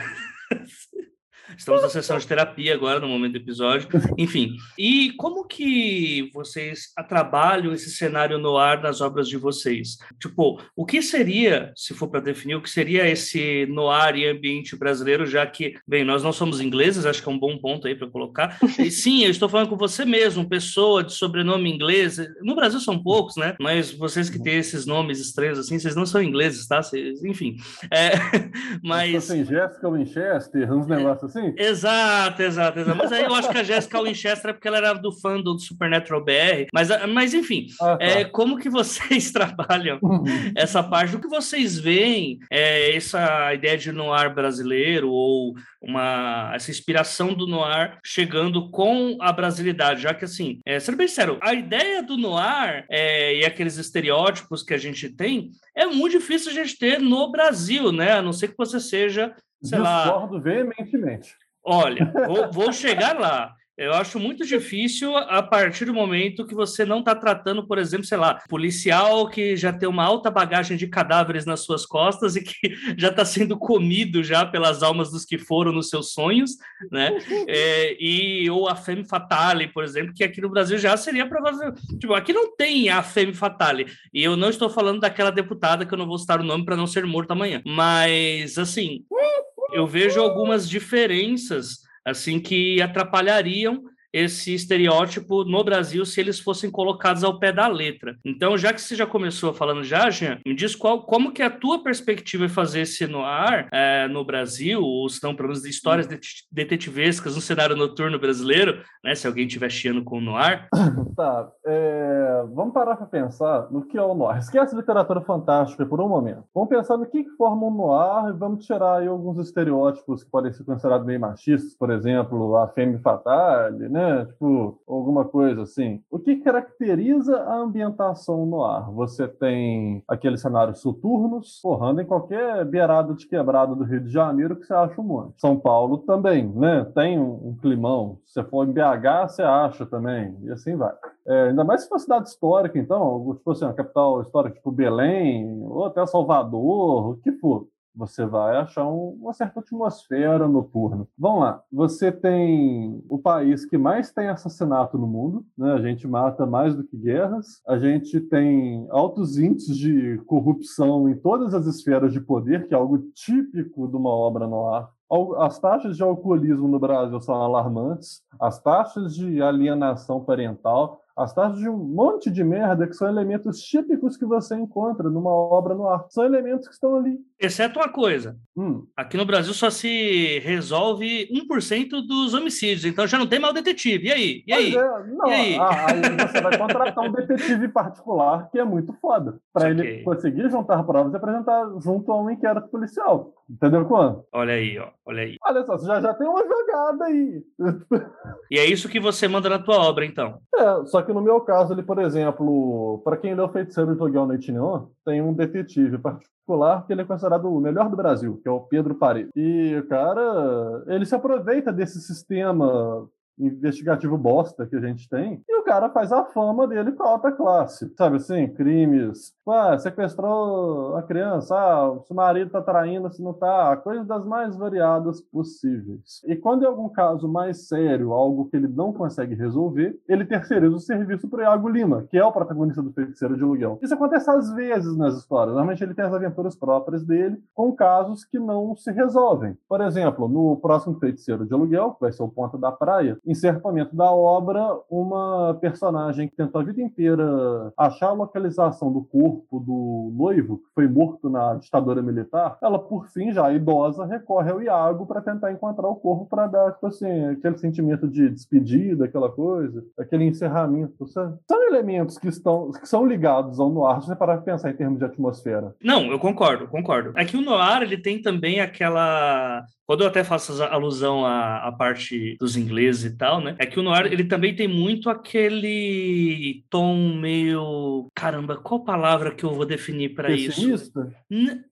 Estamos na sessão de terapia agora, no momento do episódio. Enfim, e como que vocês trabalham esse cenário no ar nas obras de vocês? Tipo, o que seria, se for para definir, o que seria esse noir e ambiente brasileiro, já que, bem, nós não somos ingleses, acho que é um bom ponto aí para colocar. E sim, eu estou falando com você mesmo, pessoa de sobrenome inglês. No Brasil são poucos, né? Mas vocês que têm esses nomes estranhos assim, vocês não são ingleses, tá? Vocês, enfim. É, mas. Tem Jéssica Winchester, uns negócios assim? Exato, exato, exato. Mas aí eu acho que a Jéssica Winchester é porque ela era do fã do Supernatural BR. Mas, mas enfim, ah, tá. é, como que vocês trabalham uhum. essa parte? O que vocês veem é, essa ideia de noir brasileiro ou uma, essa inspiração do noir chegando com a brasilidade? Já que, assim, é, sendo bem sério, a ideia do noir é, e aqueles estereótipos que a gente tem é muito difícil a gente ter no Brasil, né? A não ser que você seja sei Discordo lá. veementemente. Olha, vou, vou chegar lá. Eu acho muito difícil a partir do momento que você não está tratando, por exemplo, sei lá, policial que já tem uma alta bagagem de cadáveres nas suas costas e que já está sendo comido já pelas almas dos que foram nos seus sonhos, né? É, e ou a femme fatale, por exemplo, que aqui no Brasil já seria provável. Tipo, aqui não tem a femme fatale. E eu não estou falando daquela deputada que eu não vou citar o nome para não ser morto amanhã. Mas assim, eu vejo algumas diferenças assim que atrapalhariam esse estereótipo no Brasil se eles fossem colocados ao pé da letra. Então, já que você já começou falando já, Jean, me diz qual, como que é a tua perspectiva é fazer esse noir é, no Brasil, ou se não, pelo menos de histórias detetivescas no cenário noturno brasileiro, né? Se alguém estiver chiando com o noir. Tá, é, vamos parar para pensar no que é o noir. Esquece a literatura fantástica por um momento. Vamos pensar no que, que forma um noir e vamos tirar aí alguns estereótipos que podem ser considerados meio machistas, por exemplo, a femme fatale, né? Né? Tipo, alguma coisa assim. O que caracteriza a ambientação no ar? Você tem aqueles cenários soturnos, porra, anda em qualquer beirada de quebrada do Rio de Janeiro que você acha um monte. São Paulo também, né? Tem um, um climão. Se você for em BH, você acha também. E assim vai. É, ainda mais se for cidade histórica, então, tipo assim, uma capital histórica tipo Belém, ou até Salvador, o que for você vai achar uma certa atmosfera noturna. Vamos lá, você tem o país que mais tem assassinato no mundo, né? a gente mata mais do que guerras, a gente tem altos índices de corrupção em todas as esferas de poder, que é algo típico de uma obra no ar. As taxas de alcoolismo no Brasil são alarmantes, as taxas de alienação parental, as taxas de um monte de merda que são elementos típicos que você encontra numa obra no ar. São elementos que estão ali. Exceto uma coisa. Hum. Aqui no Brasil só se resolve 1% dos homicídios, então já não tem mal detetive. E aí? E aí? É, não, e aí? Aí você vai contratar um detetive particular que é muito foda. Para ele conseguir juntar provas e apresentar junto a um inquérito policial. Entendeu quando? Olha aí, ó. Olha aí. Olha só, você já, já tem uma jogada aí. E é isso que você manda na tua obra, então. É, só que no meu caso, ele, por exemplo, para quem leu Feiticeiro de Aluguel Noite Neon, tem um detetive particular que ele é considerado o melhor do Brasil, que é o Pedro Paredes. E, cara, ele se aproveita desse sistema investigativo bosta que a gente tem, e o cara faz a fama dele com a alta classe. Sabe assim, crimes. Ah, sequestrou a criança, ah, o marido tá traindo, se não tá, coisas das mais variadas possíveis. E quando é algum caso mais sério, algo que ele não consegue resolver, ele terceiriza o serviço pro Iago Lima, que é o protagonista do Feiticeiro de Aluguel. Isso acontece às vezes nas histórias. Normalmente ele tem as aventuras próprias dele com casos que não se resolvem. Por exemplo, no próximo Feiticeiro de Aluguel, que vai ser o Ponta da Praia, momento da obra, uma personagem que tentou a vida inteira achar a localização do corpo do noivo, que foi morto na ditadura militar, ela, por fim, já idosa, recorre ao Iago para tentar encontrar o corpo para dar, tipo assim, aquele sentimento de despedida, aquela coisa, aquele encerramento. Sabe? São elementos que, estão, que são ligados ao noir, se você parar de pensar em termos de atmosfera. Não, eu concordo, concordo. É que o noir, ele tem também aquela quando eu até faço alusão à, à, parte dos ingleses e tal, né? É que o noir, ele também tem muito aquele tom meio... Caramba, qual palavra que eu vou definir para isso? N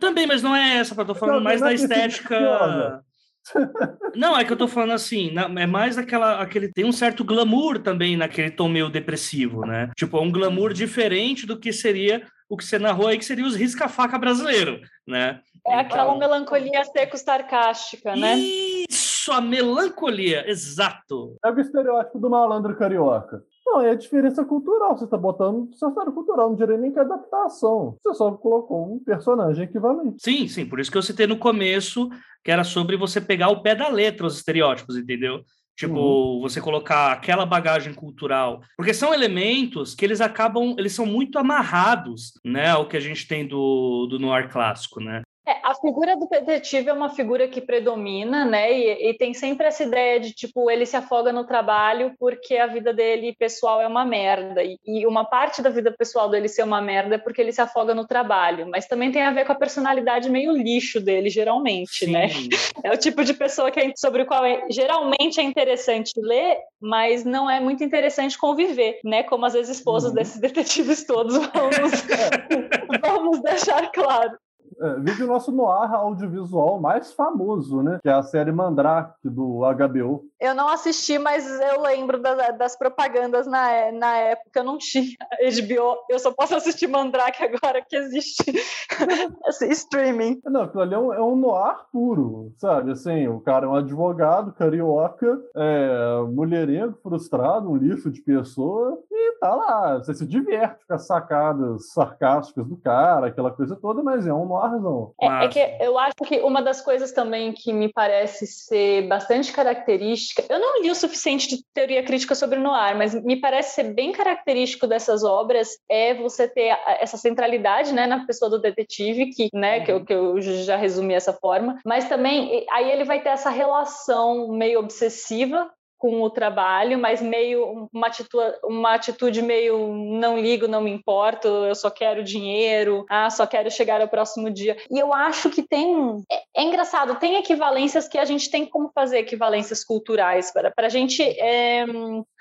também, mas não é essa, eu tô falando não, mais da é estética... Não, é que eu tô falando assim, é mais aquela, aquele, tem um certo glamour também naquele tom meio depressivo, né? Tipo, é um glamour diferente do que seria o que você narrou aí, que seria os risca-faca brasileiro, né? É aquela então... melancolia seco-sarcástica, né? Isso, a melancolia, exato. É o estereótipo do malandro carioca. Não, é a diferença cultural. Você está botando seu cenário cultural, não diria nem que é adaptação. Você só colocou um personagem equivalente. Sim, sim. Por isso que eu citei no começo que era sobre você pegar o pé da letra os estereótipos, entendeu? Tipo, uhum. você colocar aquela bagagem cultural. Porque são elementos que eles acabam, eles são muito amarrados, né, ao que a gente tem do, do noir clássico, né? É, a figura do detetive é uma figura que predomina, né? E, e, tem sempre essa ideia de tipo ele se afoga no trabalho porque a vida dele pessoal é uma merda e, e, uma parte da vida pessoal dele ser uma merda é porque ele se afoga no trabalho. Mas também tem a ver com a personalidade meio lixo dele, geralmente, né? Sim. né? É o tipo de pessoa que é, sobre o qual é, geralmente é interessante ler, mas não é muito interessante conviver, né? Como as ex-esposas uhum. desses detetives todos vamos, vamos deixar claro. É, vídeo o nosso noir audiovisual mais famoso, né? Que é a série Mandrake do HBO. Eu não assisti, mas eu lembro da, das propagandas na, na época. Eu não tinha HBO. Eu só posso assistir Mandrake agora que existe esse streaming. Não, aquilo ali é um, é um noir puro, sabe? Assim, o cara é um advogado carioca, é, mulherengo, frustrado, um lixo de pessoa, e tá lá, você se diverte com as sacadas sarcásticas do cara, aquela coisa toda, mas é um noirzão. É, é que eu acho que uma das coisas também que me parece ser bastante característica, eu não li o suficiente de teoria crítica sobre noir, mas me parece ser bem característico dessas obras é você ter essa centralidade, né, na pessoa do detetive, que, né, que eu, que eu já resumi essa forma, mas também aí ele vai ter essa relação meio obsessiva com o trabalho, mas meio uma atitude, uma atitude meio não ligo, não me importo, eu só quero dinheiro, ah, só quero chegar ao próximo dia. E eu acho que tem é, é engraçado, tem equivalências que a gente tem como fazer equivalências culturais para a gente é,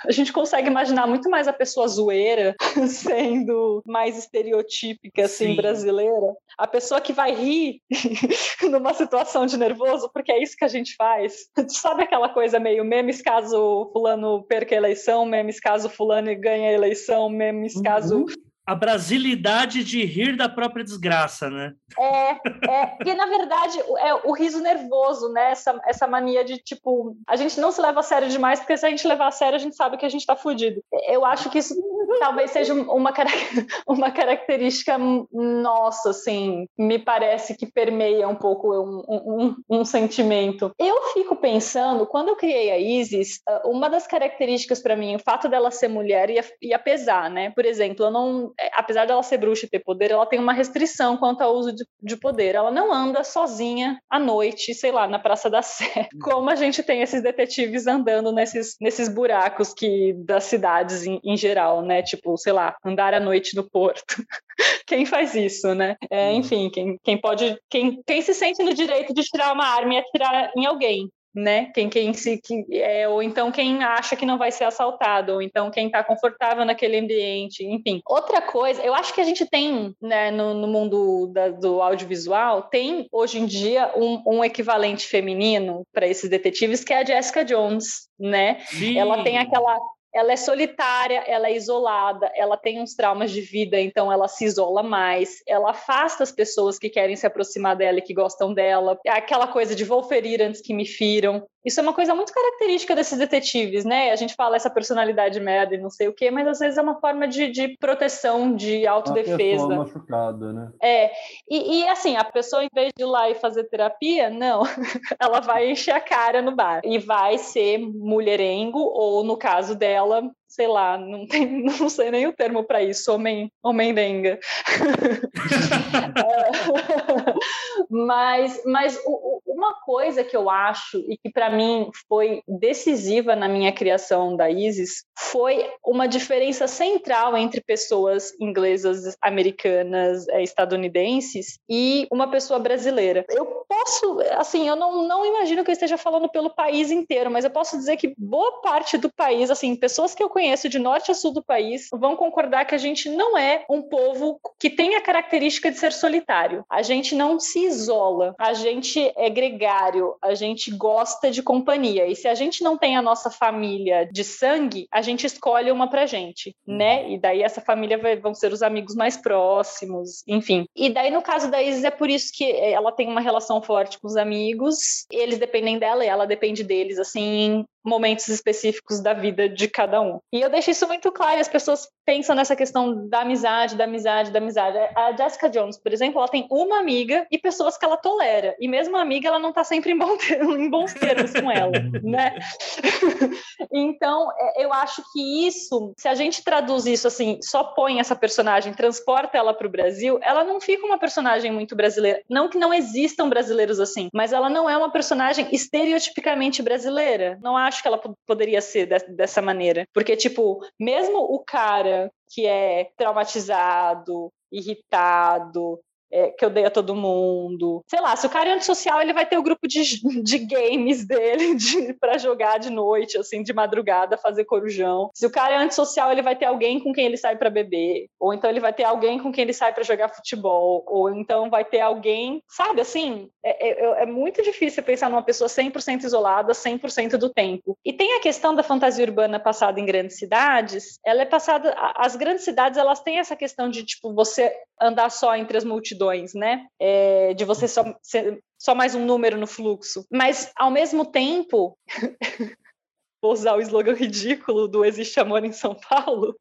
a gente consegue imaginar muito mais a pessoa zoeira sendo mais estereotípica assim Sim. brasileira, a pessoa que vai rir numa situação de nervoso, porque é isso que a gente faz. Sabe aquela coisa meio memes caso caso fulano perca a eleição, memes caso fulano ganha a eleição, memes caso uhum a brasilidade de rir da própria desgraça, né? É, é. Na verdade é o riso nervoso, né? Essa, essa mania de tipo, a gente não se leva a sério demais, porque se a gente levar a sério, a gente sabe que a gente tá fudido. Eu acho que isso talvez seja uma, uma característica nossa, assim, me parece que permeia um pouco um, um, um sentimento. Eu fico pensando, quando eu criei a Isis, ah, uma das características para mim, o fato dela ser mulher ia, ia pesar, né? Por exemplo, eu não apesar dela ser bruxa e ter poder, ela tem uma restrição quanto ao uso de, de poder. Ela não anda sozinha à noite, sei lá, na Praça da Sé, como a gente tem esses detetives andando nesses, nesses buracos que das cidades em, em geral, né? Tipo, sei lá, andar à noite no porto. quem faz isso, né? É, enfim, quem, quem pode, quem, quem se sente no direito de tirar uma arma e atirar em alguém, né? Quem, quem se, que, é, ou então quem acha que não vai ser assaltado, ou então quem está confortável naquele ambiente, enfim. Outra coisa, eu acho que a gente tem, né, no, no mundo da, do audiovisual, tem hoje em dia um, um equivalente feminino para esses detetives que é a Jessica Jones, né? Sim. Ela tem aquela ela é solitária, ela é isolada, ela tem uns traumas de vida, então ela se isola mais, ela afasta as pessoas que querem se aproximar dela e que gostam dela. É aquela coisa de vou ferir antes que me firam. Isso é uma coisa muito característica desses detetives, né? A gente fala essa personalidade merda e não sei o quê, mas às vezes é uma forma de, de proteção, de autodefesa. Uma machucada, né? É. E, e, assim, a pessoa, em vez de ir lá e fazer terapia, não. Ela vai encher a cara no bar. E vai ser mulherengo, ou no caso dela, sei lá, não, tem, não sei nem o termo para isso, homem, homem-denga. mas mas o, uma coisa que eu acho e que para mim foi decisiva na minha criação da Isis foi uma diferença central entre pessoas inglesas, americanas, eh, estadunidenses e uma pessoa brasileira. Eu posso, assim, eu não, não imagino que eu esteja falando pelo país inteiro, mas eu posso dizer que boa parte do país, assim, pessoas que eu conheço de norte a sul do país vão concordar que a gente não é um povo que tem a característica de ser solitário. A gente não se isola, a gente é gregário, a gente gosta de companhia. E se a gente não tem a nossa família de sangue, a gente escolhe uma pra gente, né? E daí essa família vai, vão ser os amigos mais próximos, enfim. E daí no caso da Isis é por isso que ela tem uma relação forte com os amigos, eles dependem dela e ela depende deles, assim, momentos específicos da vida de cada um. E eu deixo isso muito claro, as pessoas pensam nessa questão da amizade, da amizade, da amizade. A Jessica Jones, por exemplo, ela tem uma amiga e pessoas que ela tolera, e mesmo a amiga ela não tá sempre em, bom em bons termos com ela, né? então, é, eu acho que isso, se a gente traduz isso assim, só põe essa personagem, transporta ela para o Brasil, ela não fica uma personagem muito brasileira. Não que não existam brasileiros assim, mas ela não é uma personagem estereotipicamente brasileira. Não acho acho que ela poderia ser de, dessa maneira. Porque, tipo, mesmo o cara que é traumatizado, irritado, é, que odeia todo mundo. Sei lá, se o cara é antissocial, ele vai ter o grupo de, de games dele de, para jogar de noite, assim, de madrugada, fazer corujão. Se o cara é antissocial, ele vai ter alguém com quem ele sai para beber. Ou então ele vai ter alguém com quem ele sai para jogar futebol. Ou então vai ter alguém, sabe, assim, é, é, é muito difícil pensar numa pessoa 100% isolada 100% do tempo. E tem a questão da fantasia urbana passada em grandes cidades. Ela é passada... As grandes cidades, elas têm essa questão de, tipo, você andar só entre as multidões né? É, de você só ser só mais um número no fluxo. Mas, ao mesmo tempo, vou usar o slogan ridículo do Existe Amor em São Paulo.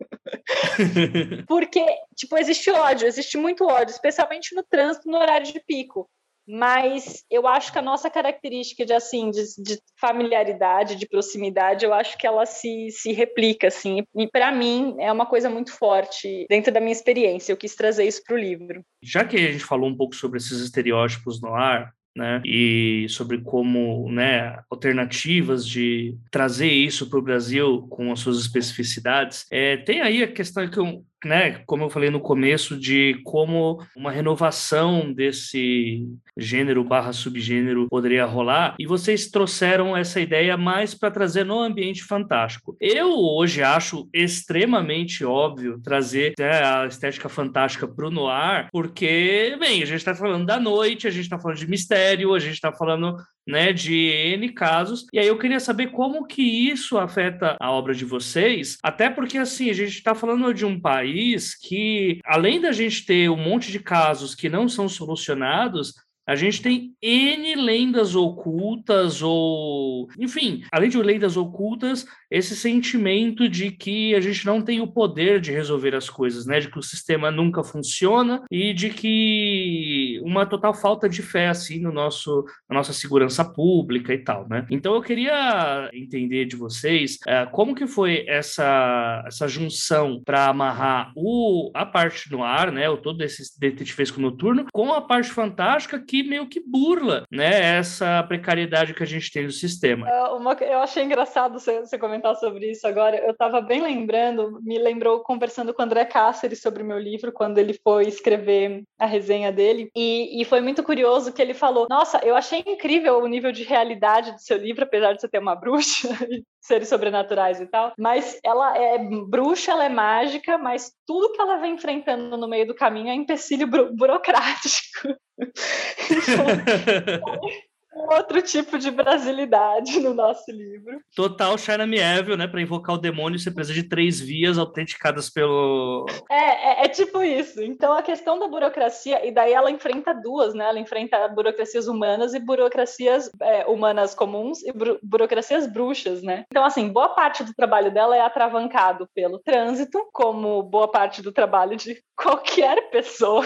Porque, tipo, existe ódio, existe muito ódio, especialmente no trânsito no horário de pico mas eu acho que a nossa característica de assim de, de familiaridade, de proximidade, eu acho que ela se, se replica assim. E para mim é uma coisa muito forte dentro da minha experiência. Eu quis trazer isso para o livro. Já que a gente falou um pouco sobre esses estereótipos no ar, né? E sobre como, né, alternativas de trazer isso para o Brasil com as suas especificidades. É, tem aí a questão que eu, né, como eu falei no começo, de como uma renovação desse gênero barra subgênero poderia rolar, e vocês trouxeram essa ideia mais para trazer no ambiente fantástico. Eu hoje acho extremamente óbvio trazer né, a estética fantástica para o noir, porque, bem, a gente está falando da noite, a gente está falando de mistério, a gente está falando né, de N casos. E aí eu queria saber como que isso afeta a obra de vocês, até porque assim, a gente está falando de um país que, além da gente ter um monte de casos que não são solucionados, a gente tem N lendas ocultas, ou. Enfim, além de lendas ocultas, esse sentimento de que a gente não tem o poder de resolver as coisas, né? De que o sistema nunca funciona e de que uma total falta de fé, assim, no nosso, na nossa segurança pública e tal, né? Então eu queria entender de vocês é, como que foi essa, essa junção para amarrar o, a parte no ar, né? O todo esse detetivesco noturno, com a parte fantástica que meio que burla, né, essa precariedade que a gente tem no sistema. Uh, uma, eu achei engraçado você, comentar sobre isso agora. Eu estava bem lembrando, me lembrou conversando com o André Cáceres sobre o meu livro, quando ele foi escrever a resenha dele, e, e foi muito curioso que ele falou: Nossa, eu achei incrível o nível de realidade do seu livro, apesar de você ter uma bruxa seres sobrenaturais e tal. Mas ela é bruxa, ela é mágica, mas tudo que ela vem enfrentando no meio do caminho é empecilho burocrático. então, outro tipo de brasilidade no nosso livro. Total China Evil, né? Para invocar o demônio, você precisa de três vias autenticadas pelo. É, é, é, tipo isso. Então a questão da burocracia, e daí ela enfrenta duas, né? Ela enfrenta burocracias humanas e burocracias é, humanas comuns e burocracias bruxas, né? Então, assim, boa parte do trabalho dela é atravancado pelo trânsito, como boa parte do trabalho de qualquer pessoa,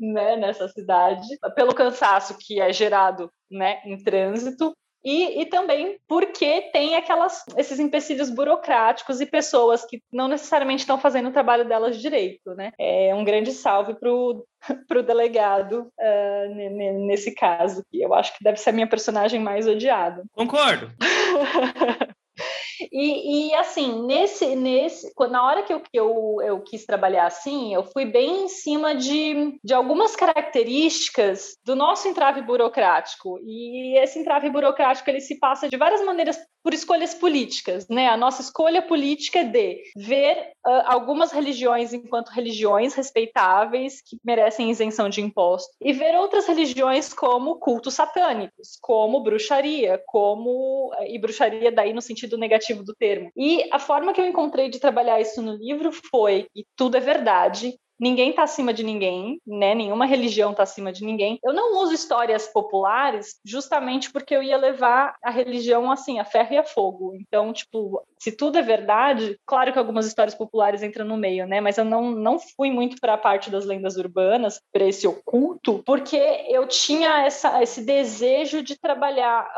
né, nessa cidade, pelo cansaço que é gerado né, em trânsito, e, e, também porque tem aquelas, esses empecilhos burocráticos e pessoas que não necessariamente estão fazendo o trabalho delas direito, né? É um grande salve para o delegado uh, nesse caso, que eu acho que deve ser a minha personagem mais odiada. Concordo. E, e, assim, nesse, nesse, na hora que eu, eu, eu quis trabalhar assim, eu fui bem em cima de, de algumas características do nosso entrave burocrático. E esse entrave burocrático ele se passa de várias maneiras por escolhas políticas, né? A nossa escolha política é de ver uh, algumas religiões enquanto religiões respeitáveis que merecem isenção de imposto e ver outras religiões como cultos satânicos, como bruxaria, como e bruxaria daí no sentido negativo do termo. E a forma que eu encontrei de trabalhar isso no livro foi e tudo é verdade, ninguém está acima de ninguém, né? Nenhuma religião está acima de ninguém. Eu não uso histórias populares justamente porque eu ia levar a religião assim, a ferro e a fogo. Então, tipo, se tudo é verdade, claro que algumas histórias populares entram no meio, né? Mas eu não, não fui muito para a parte das lendas urbanas, para esse oculto, porque eu tinha essa, esse desejo de trabalhar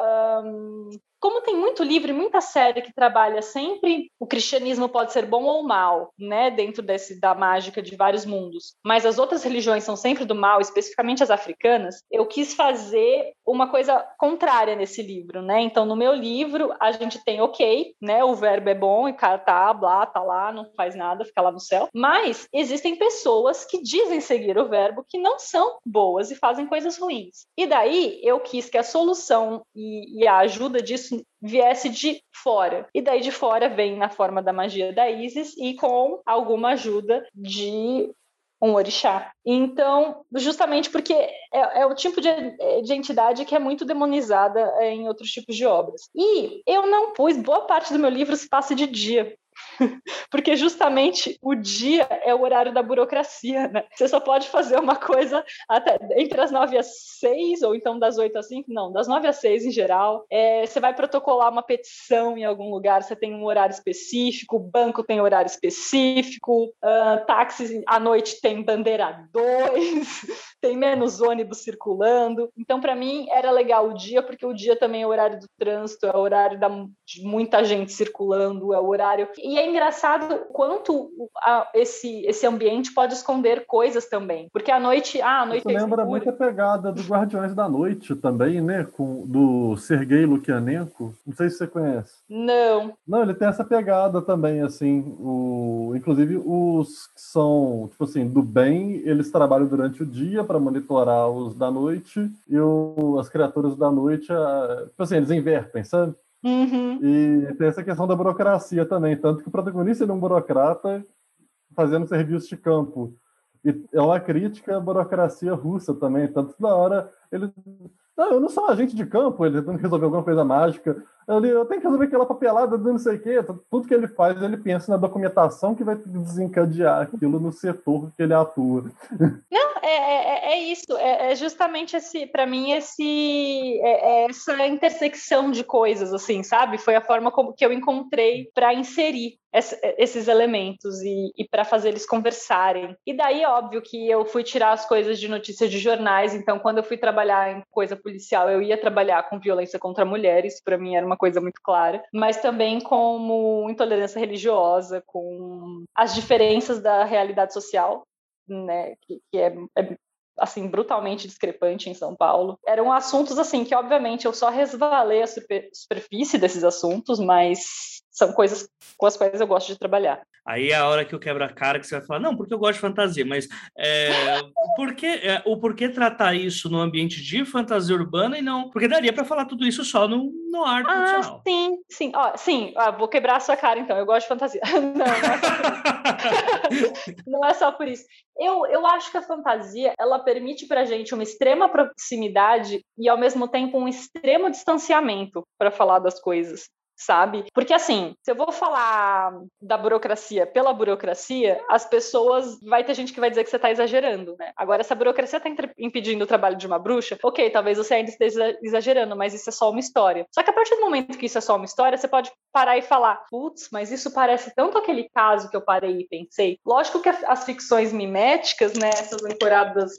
um, como tem muito livro e muita série que trabalha sempre o cristianismo pode ser bom ou mal, né, dentro desse da mágica de vários mundos, mas as outras religiões são sempre do mal, especificamente as africanas, eu quis fazer uma coisa contrária nesse livro, né? Então no meu livro a gente tem OK, né, o verbo é bom e cara tá, blá, tá lá, não faz nada, fica lá no céu, mas existem pessoas que dizem seguir o verbo que não são boas e fazem coisas ruins. E daí eu quis que a solução e, e a ajuda disso viesse de fora. E daí de fora vem na forma da magia da Isis e com alguma ajuda de um orixá. Então, justamente porque é, é o tipo de, de, entidade que é muito demonizada em outros tipos de obras. E eu não pus, boa parte do meu livro se passa de dia. Porque justamente o dia é o horário da burocracia, né? Você só pode fazer uma coisa até entre as nove às seis, ou então das oito às cinco, não, das nove às seis em geral. É, você vai protocolar uma petição em algum lugar, você tem um horário específico, o banco tem horário específico, uh, táxi à noite tem bandeira dois, tem menos ônibus circulando. Então, para mim, era legal o dia, porque o dia também é o horário do trânsito, é o horário da, de muita gente circulando, é o horário. E é engraçado quanto a, esse, esse ambiente pode esconder coisas também. Porque à noite. Ah, à noite Isso é lembra muito a pegada do Guardiões da Noite também, né? Com, do Sergei Lukianenko. Não sei se você conhece. Não. Não, ele tem essa pegada também, assim. O, inclusive, os que são, tipo assim, do bem, eles trabalham durante o dia para monitorar os da noite, e o, as criaturas da noite, a, tipo assim, eles invertem, sabe? Uhum. E tem essa questão da burocracia também, tanto que o protagonista é um burocrata fazendo serviço de campo. E é uma crítica à burocracia russa também, tanto que na hora ele. Não, eu não sou agente de campo, ele tentando resolver alguma coisa mágica. Ele, eu tenho que resolver aquela papelada do não sei o quê. Tudo que ele faz, ele pensa na documentação que vai desencadear aquilo no setor que ele atua. Não, é, é, é isso. É, é justamente esse, para mim, esse, é, é essa intersecção de coisas, assim, sabe? Foi a forma como que eu encontrei para inserir esses elementos e, e para fazer eles conversarem. E daí, óbvio, que eu fui tirar as coisas de notícias de jornais. Então, quando eu fui trabalhar em coisa policial, eu ia trabalhar com violência contra mulheres. Para mim era uma coisa muito clara. Mas também como intolerância religiosa, com as diferenças da realidade social, né? Que, que é, é assim, brutalmente discrepante em São Paulo. Eram assuntos, assim, que obviamente eu só resvalei a super, superfície desses assuntos, mas são coisas com as quais eu gosto de trabalhar. Aí é a hora que eu quebro a cara que você vai falar, não, porque eu gosto de fantasia, mas é, por que, é, o porquê tratar isso no ambiente de fantasia urbana e não. Porque daria para falar tudo isso só no, no arte ah. Sim, sim. Ó, sim, ó, vou quebrar a sua cara então. Eu gosto de fantasia. Não, é só por isso. não é só por isso. Eu, eu acho que a fantasia ela permite para gente uma extrema proximidade e ao mesmo tempo um extremo distanciamento para falar das coisas sabe? Porque assim, se eu vou falar da burocracia pela burocracia, as pessoas vai ter gente que vai dizer que você está exagerando, né? Agora essa burocracia está impedindo o trabalho de uma bruxa, ok, talvez você ainda esteja exagerando, mas isso é só uma história. Só que a partir do momento que isso é só uma história, você pode parar e falar, putz, mas isso parece tanto aquele caso que eu parei e pensei. Lógico que as ficções miméticas, né, essas ancoradas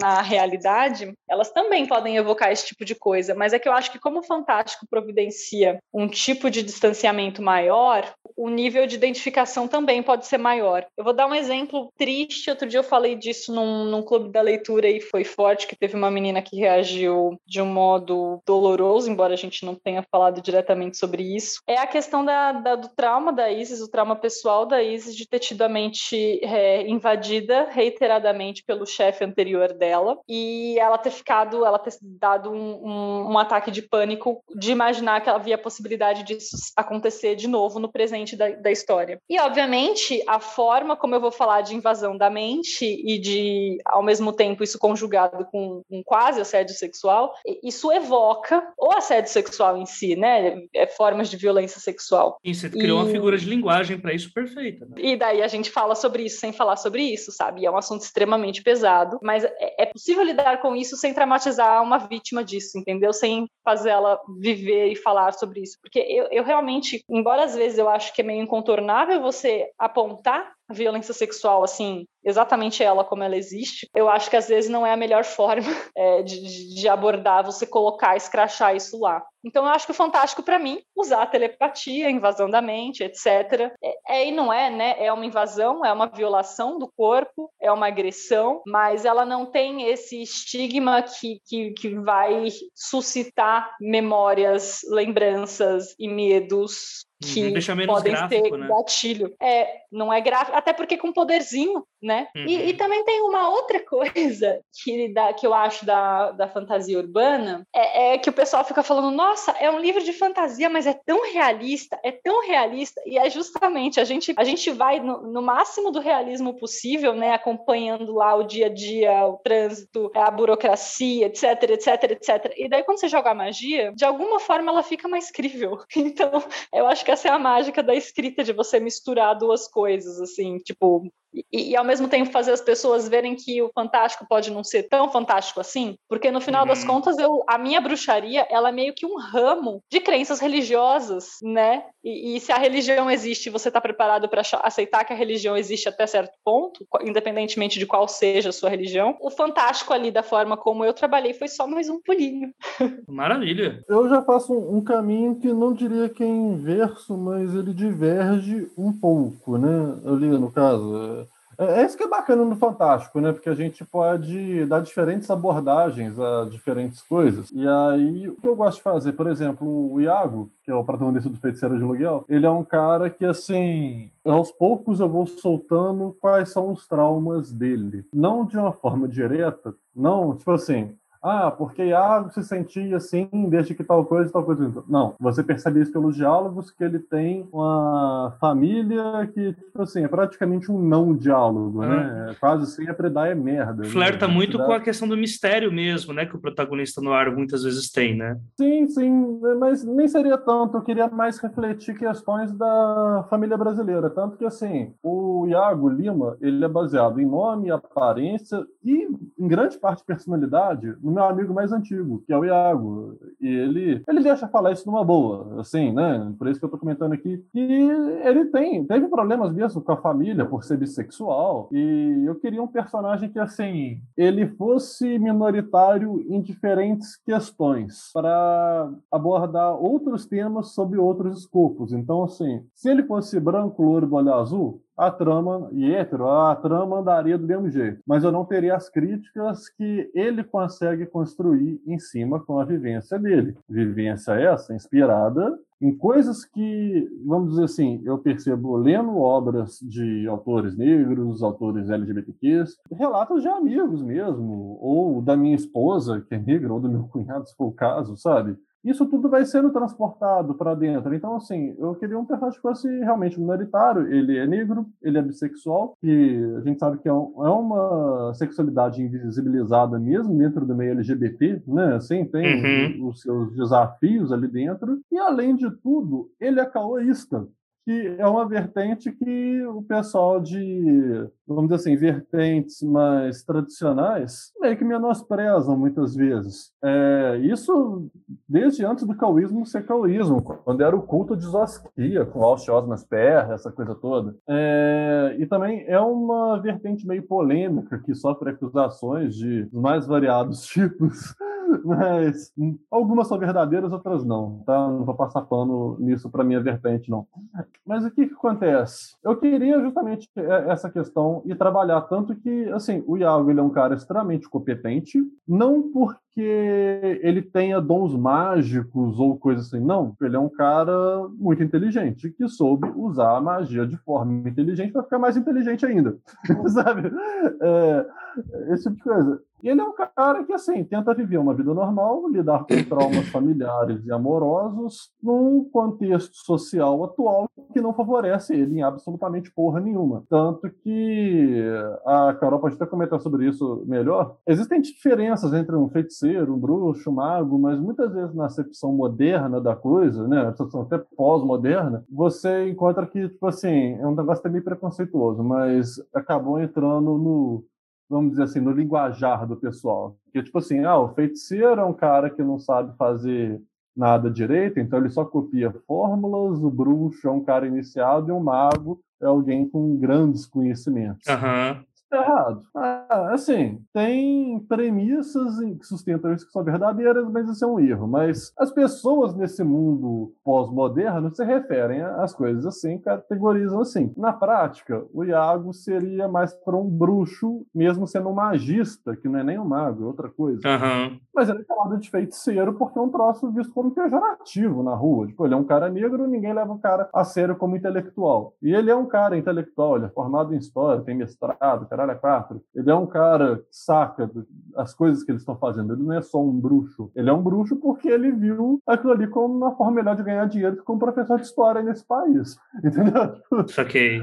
na realidade, elas também podem evocar esse tipo de coisa, mas é que eu acho que como o Fantástico providencia um tipo de distanciamento maior, o nível de identificação também pode ser maior. Eu vou dar um exemplo triste. Outro dia eu falei disso num, num clube da leitura e foi forte que teve uma menina que reagiu de um modo doloroso, embora a gente não tenha falado diretamente sobre isso. É a questão da, da do trauma da Isis, o trauma pessoal da Isis de ter tido a mente é, invadida reiteradamente pelo chefe anterior dela e ela ter ficado, ela ter dado um, um, um ataque de pânico de imaginar que havia possibilidade possibilidade disso acontecer de novo no presente da, da história. E, obviamente, a forma como eu vou falar de invasão da mente e de, ao mesmo tempo, isso conjugado com um quase assédio sexual, isso evoca o assédio sexual em si, né? É formas de violência sexual. E você criou e... uma figura de linguagem para isso perfeita. Né? E daí a gente fala sobre isso sem falar sobre isso, sabe? E é um assunto extremamente pesado, mas é, é possível lidar com isso sem traumatizar uma vítima disso, entendeu? Sem fazer ela viver e falar sobre isso. Porque eu, eu realmente, embora às vezes eu acho que é meio incontornável você apontar violência sexual, assim, exatamente ela como ela existe, eu acho que às vezes não é a melhor forma é, de, de, abordar, você colocar, escrachar isso lá. Então eu acho que o fantástico para mim, usar a telepatia, invasão da mente, etc. É, é, e não é, né? É uma invasão, é uma violação do corpo, é uma agressão, mas ela não tem esse estigma que, que, que vai suscitar memórias, lembranças e medos que uhum. Menos podem gráfico, ser né? gatilho. É, não é gráfico. até porque com poderzinho, né? Uhum. E, e, também tem uma outra coisa que, dá, que eu acho da, da fantasia urbana, é, é, que o pessoal fica falando, nossa, é um livro de fantasia, mas é tão realista, é tão realista, e é justamente, a gente, a gente vai no, no máximo do realismo possível, né, acompanhando lá o dia a dia, o trânsito, a burocracia, etc, etc, etc. E daí quando você joga magia, de alguma forma ela fica mais crível. Então, eu acho que essa é a mágica da escrita, de você misturar duas coisas, assim, tipo, e, e, ao mesmo tempo fazer as pessoas verem que o fantástico pode não ser tão fantástico assim, porque no final uhum. das contas eu, a minha bruxaria ela é meio que um ramo de crenças religiosas, né? E, e se a religião existe, você está preparado para aceitar que a religião existe até certo ponto, independentemente de qual seja a sua religião. O fantástico ali da forma como eu trabalhei foi só mais um pulinho. Maravilha. Eu já faço um, um caminho que não diria que é inverso, mas ele diverge um pouco, né? Ali no caso é, é isso que é bacana no Fantástico, né? Porque a gente pode dar diferentes abordagens a diferentes coisas. E aí, o que eu gosto de fazer, por exemplo, o Iago, que é o protagonista do Feiticeiro de Aluguel, ele é um cara que, assim, aos poucos eu vou soltando quais são os traumas dele. Não de uma forma direta, não, tipo assim, ah, porque Iago se sentia assim desde que tal coisa e tal coisa. Não, você percebe isso pelos diálogos que ele tem uma família que, tipo assim, é praticamente um não diálogo, né? É. Quase sempre dá é merda. Né? Flerta né? muito dá... com a questão do mistério mesmo, né? Que o protagonista no ar muitas vezes tem, né? Sim, sim, mas nem seria tanto. Eu queria mais refletir questões da família brasileira. Tanto que, assim, o Iago Lima, ele é baseado em nome, aparência e, em grande parte, personalidade do meu amigo mais antigo, que é o Iago. E ele, ele deixa falar isso numa boa, assim, né? Por isso que eu tô comentando aqui. E ele tem, teve problemas mesmo com a família por ser bissexual. E eu queria um personagem que, assim, ele fosse minoritário em diferentes questões, para abordar outros temas sobre outros escopos. Então, assim, se ele fosse branco, louro do olho azul, a trama, e hétero, a trama andaria do mesmo jeito. Mas eu não teria as críticas que ele consegue construir em cima com a vivência dele. Vivência essa inspirada em coisas que, vamos dizer assim, eu percebo lendo obras de autores negros, autores LGBTQs, relatos de amigos mesmo, ou da minha esposa, que é negra, ou do meu cunhado, se for o caso, sabe? Isso tudo vai sendo transportado para dentro. Então, assim, eu queria um personagem que fosse realmente minoritário. Ele é negro, ele é bissexual, que a gente sabe que é, um, é uma sexualidade invisibilizada mesmo dentro do meio LGBT, né? Assim, tem uhum. os seus desafios ali dentro. E, além de tudo, ele é caoísta que é uma vertente que o pessoal de, vamos dizer assim, vertentes mais tradicionais meio que menosprezam muitas vezes. É, isso desde antes do cauísmo ser cauísmo, quando era o culto de Zosquia, com Alce Osmas Per, essa coisa toda. É, e também é uma vertente meio polêmica que sofre acusações de mais variados tipos mas algumas são verdadeiras, outras não, tá? Não vou passar pano nisso para minha vertente, não. Mas o que, que acontece? Eu queria justamente essa questão e trabalhar tanto que, assim, o Iago ele é um cara extremamente competente, não porque ele tenha dons mágicos ou coisa assim, não. Ele é um cara muito inteligente que soube usar a magia de forma inteligente para ficar mais inteligente ainda, sabe? É, esse tipo de coisa. E ele é um cara que, assim, tenta viver uma vida normal, lidar com traumas familiares e amorosos num contexto social atual que não favorece ele em absolutamente porra nenhuma. Tanto que a Carol pode até comentar sobre isso melhor. Existem diferenças entre um feiticeiro, um bruxo, um mago, mas muitas vezes na acepção moderna da coisa, né, acepção até pós-moderna, você encontra que, tipo assim, é um negócio até meio preconceituoso, mas acabou entrando no vamos dizer assim, no linguajar do pessoal. Que tipo assim, ah, o feiticeiro é um cara que não sabe fazer nada direito, então ele só copia fórmulas, o bruxo é um cara iniciado e o mago é alguém com grandes conhecimentos. Uhum. Errado. Ah, assim, tem premissas que sustentam isso que são verdadeiras, mas isso é um erro. Mas as pessoas nesse mundo pós-moderno se referem às coisas assim, categorizam assim. Na prática, o Iago seria mais para um bruxo, mesmo sendo um magista, que não é nem um mago, é outra coisa. Uhum. Mas ele é chamado de feiticeiro porque é um troço visto como pejorativo na rua. Tipo, ele é um cara negro, ninguém leva o cara a sério como intelectual. E ele é um cara intelectual, ele é formado em história, tem mestrado, caralho, quatro. Ele é um cara que saca as coisas que eles estão fazendo. Ele não é só um bruxo. Ele é um bruxo porque ele viu aquilo ali como uma forma melhor de ganhar dinheiro que como professor de história nesse país. Entendeu? Saquei.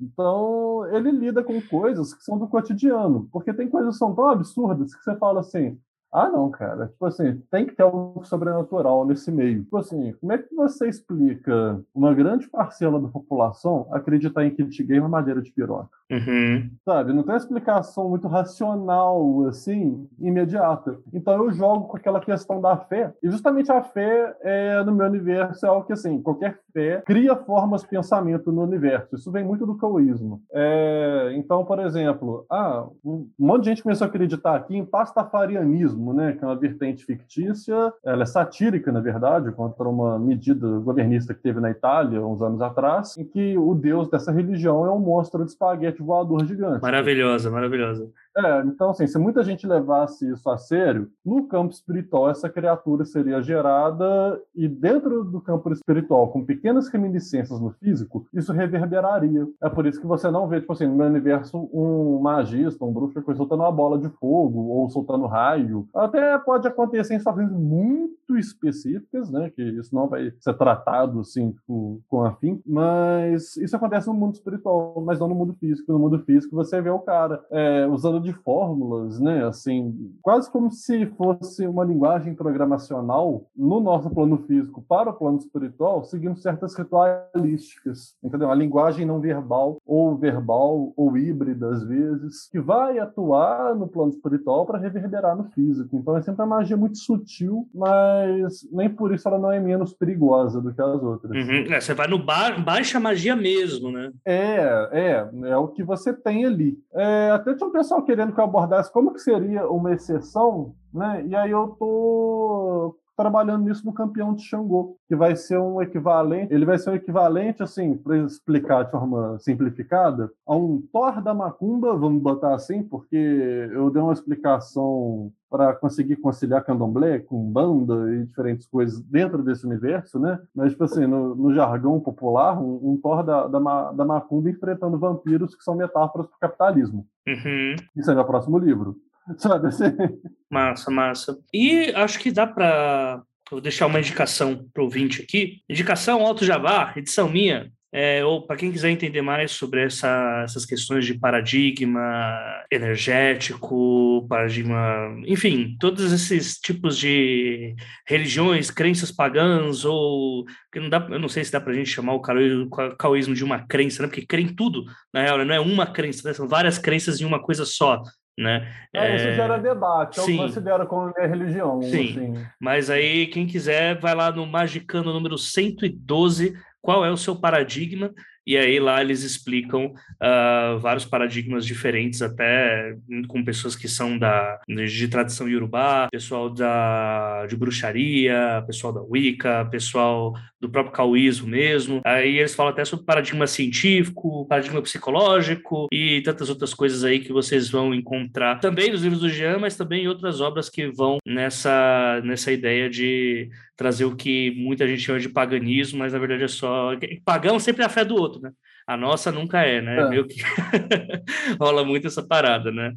Então, ele lida com coisas que são do cotidiano, porque tem coisas que são tão absurdas que você fala assim: ah, não, cara. Tipo assim, tem que ter algo sobrenatural nesse meio. Tipo assim, como é que você explica uma grande parcela da população acreditar em kit game madeira de piroca? Uhum. Sabe? Não tem uma explicação muito racional, assim, imediata. Então eu jogo com aquela questão da fé. E justamente a fé, é, no meu universo, é algo que, assim, qualquer fé cria formas de pensamento no universo. Isso vem muito do caoísmo. É, então, por exemplo, ah, um monte de gente começou a acreditar aqui em pastafarianismo né, que é uma vertente fictícia, ela é satírica, na verdade, contra uma medida governista que teve na Itália uns anos atrás, em que o deus dessa religião é um monstro de espaguete voador gigante. Maravilhosa, maravilhosa. É, então, assim, se muita gente levasse isso a sério, no campo espiritual essa criatura seria gerada e dentro do campo espiritual, com pequenas reminiscências no físico, isso reverberaria. É por isso que você não vê, tipo assim, no meu universo, um magista, um bruxo, coisa soltando uma bola de fogo ou soltando raio. Até pode acontecer em situações muito específicas, né, que isso não vai ser tratado, assim, com, com afim, mas isso acontece no mundo espiritual, mas não no mundo físico. No mundo físico você vê o cara é, usando de fórmulas, né? Assim, quase como se fosse uma linguagem programacional no nosso plano físico para o plano espiritual, seguindo certas ritualísticas, entendeu? A linguagem não verbal ou verbal ou híbrida às vezes, que vai atuar no plano espiritual para reverberar no físico. Então é sempre uma magia muito sutil, mas nem por isso ela não é menos perigosa do que as outras. Uhum. É, você vai no ba baixa magia mesmo, né? É, é, é o que você tem ali. É, até tinha um pessoal que querendo que eu abordasse como que seria uma exceção, né? E aí eu tô trabalhando nisso no campeão de Xangô, que vai ser um equivalente, ele vai ser um equivalente, assim, para explicar de forma simplificada, a um Thor da Macumba, vamos botar assim, porque eu dei uma explicação para conseguir conciliar candomblé com banda e diferentes coisas dentro desse universo, né? Mas, tipo assim, no, no jargão popular, um, um Thor da, da, da Macumba enfrentando vampiros que são metáforas para o capitalismo. Uhum. Isso é meu próximo livro. Sabe assim? Massa, massa. E acho que dá para Vou deixar uma indicação para o ouvinte aqui. Indicação Alto Jabá, edição minha, é, ou para quem quiser entender mais sobre essa, essas questões de paradigma energético, paradigma, enfim, todos esses tipos de religiões, crenças pagãs, ou que não dá, eu não sei se dá para a gente chamar o caoísmo de uma crença, né? porque crê em tudo, na real, né? não é uma crença, né? são várias crenças em uma coisa só. Né? É, isso gera debate, eu sim. considero como minha religião. Sim, assim. mas aí quem quiser vai lá no Magicano número 112 qual é o seu paradigma, e aí lá eles explicam uh, vários paradigmas diferentes, até com pessoas que são da, de tradição iorubá, pessoal da, de bruxaria, pessoal da Wicca, pessoal do próprio caoísmo mesmo. Aí eles falam até sobre paradigma científico, paradigma psicológico e tantas outras coisas aí que vocês vão encontrar também nos livros do Jean, mas também em outras obras que vão nessa, nessa ideia de trazer o que muita gente chama de paganismo, mas na verdade é só. Pagão sempre é a fé do outro, né? A nossa nunca é, né? É. Meio que rola muito essa parada, né?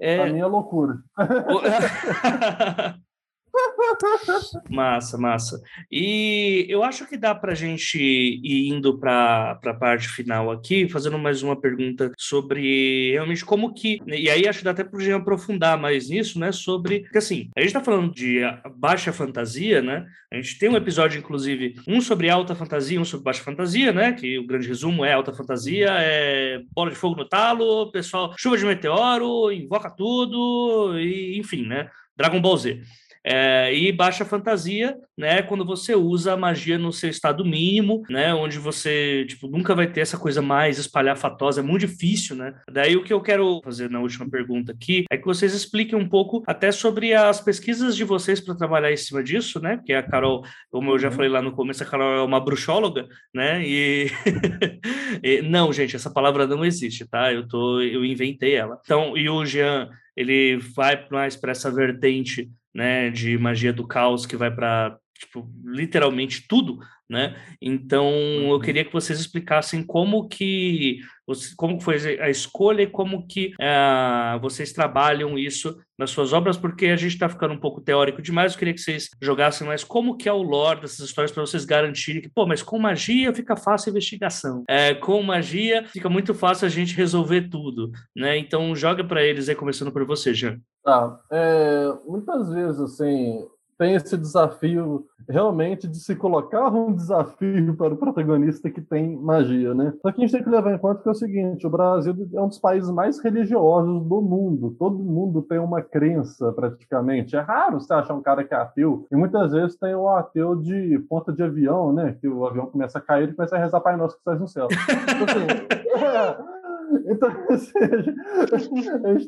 É... A minha loucura. Massa, massa. E eu acho que dá para a gente ir indo para a parte final aqui, fazendo mais uma pergunta sobre realmente como que. E aí acho que dá até para gente aprofundar mais nisso, né? Sobre. Porque assim, a gente está falando de baixa fantasia, né? A gente tem um episódio, inclusive, um sobre alta fantasia, um sobre baixa fantasia, né? Que o grande resumo é alta fantasia, é bola de fogo no talo, pessoal, chuva de meteoro, invoca tudo, e enfim, né? Dragon Ball Z. É, e baixa fantasia, né? Quando você usa a magia no seu estado mínimo, né? Onde você, tipo, nunca vai ter essa coisa mais espalhafatosa, é muito difícil, né? Daí o que eu quero fazer na última pergunta aqui é que vocês expliquem um pouco até sobre as pesquisas de vocês para trabalhar em cima disso, né? Porque a Carol, como eu já uhum. falei lá no começo, a Carol é uma bruxóloga, né? E, e não, gente, essa palavra não existe, tá? Eu tô, eu inventei ela. Então, e o Jean, ele vai mais para essa vertente né, de magia do caos que vai para tipo, literalmente tudo, né? Então eu uhum. queria que vocês explicassem como que como foi a escolha e como que uh, vocês trabalham isso nas suas obras, porque a gente está ficando um pouco teórico demais. Eu queria que vocês jogassem mais como que é o lore dessas histórias para vocês garantirem que, pô, mas com magia fica fácil a investigação. É, com magia fica muito fácil a gente resolver tudo, né? Então joga para eles aí, começando por você, Jean. Tá. É, muitas vezes, assim, tem esse desafio realmente de se colocar um desafio para o protagonista que tem magia, né? Só que a gente tem que levar em conta que é o seguinte: o Brasil é um dos países mais religiosos do mundo. Todo mundo tem uma crença, praticamente. É raro você achar um cara que é ateu. E muitas vezes tem o ateu de ponta de avião, né? Que o avião começa a cair e começa a rezar Pai Nosso que estás no céu. Então, assim, é, então, seja,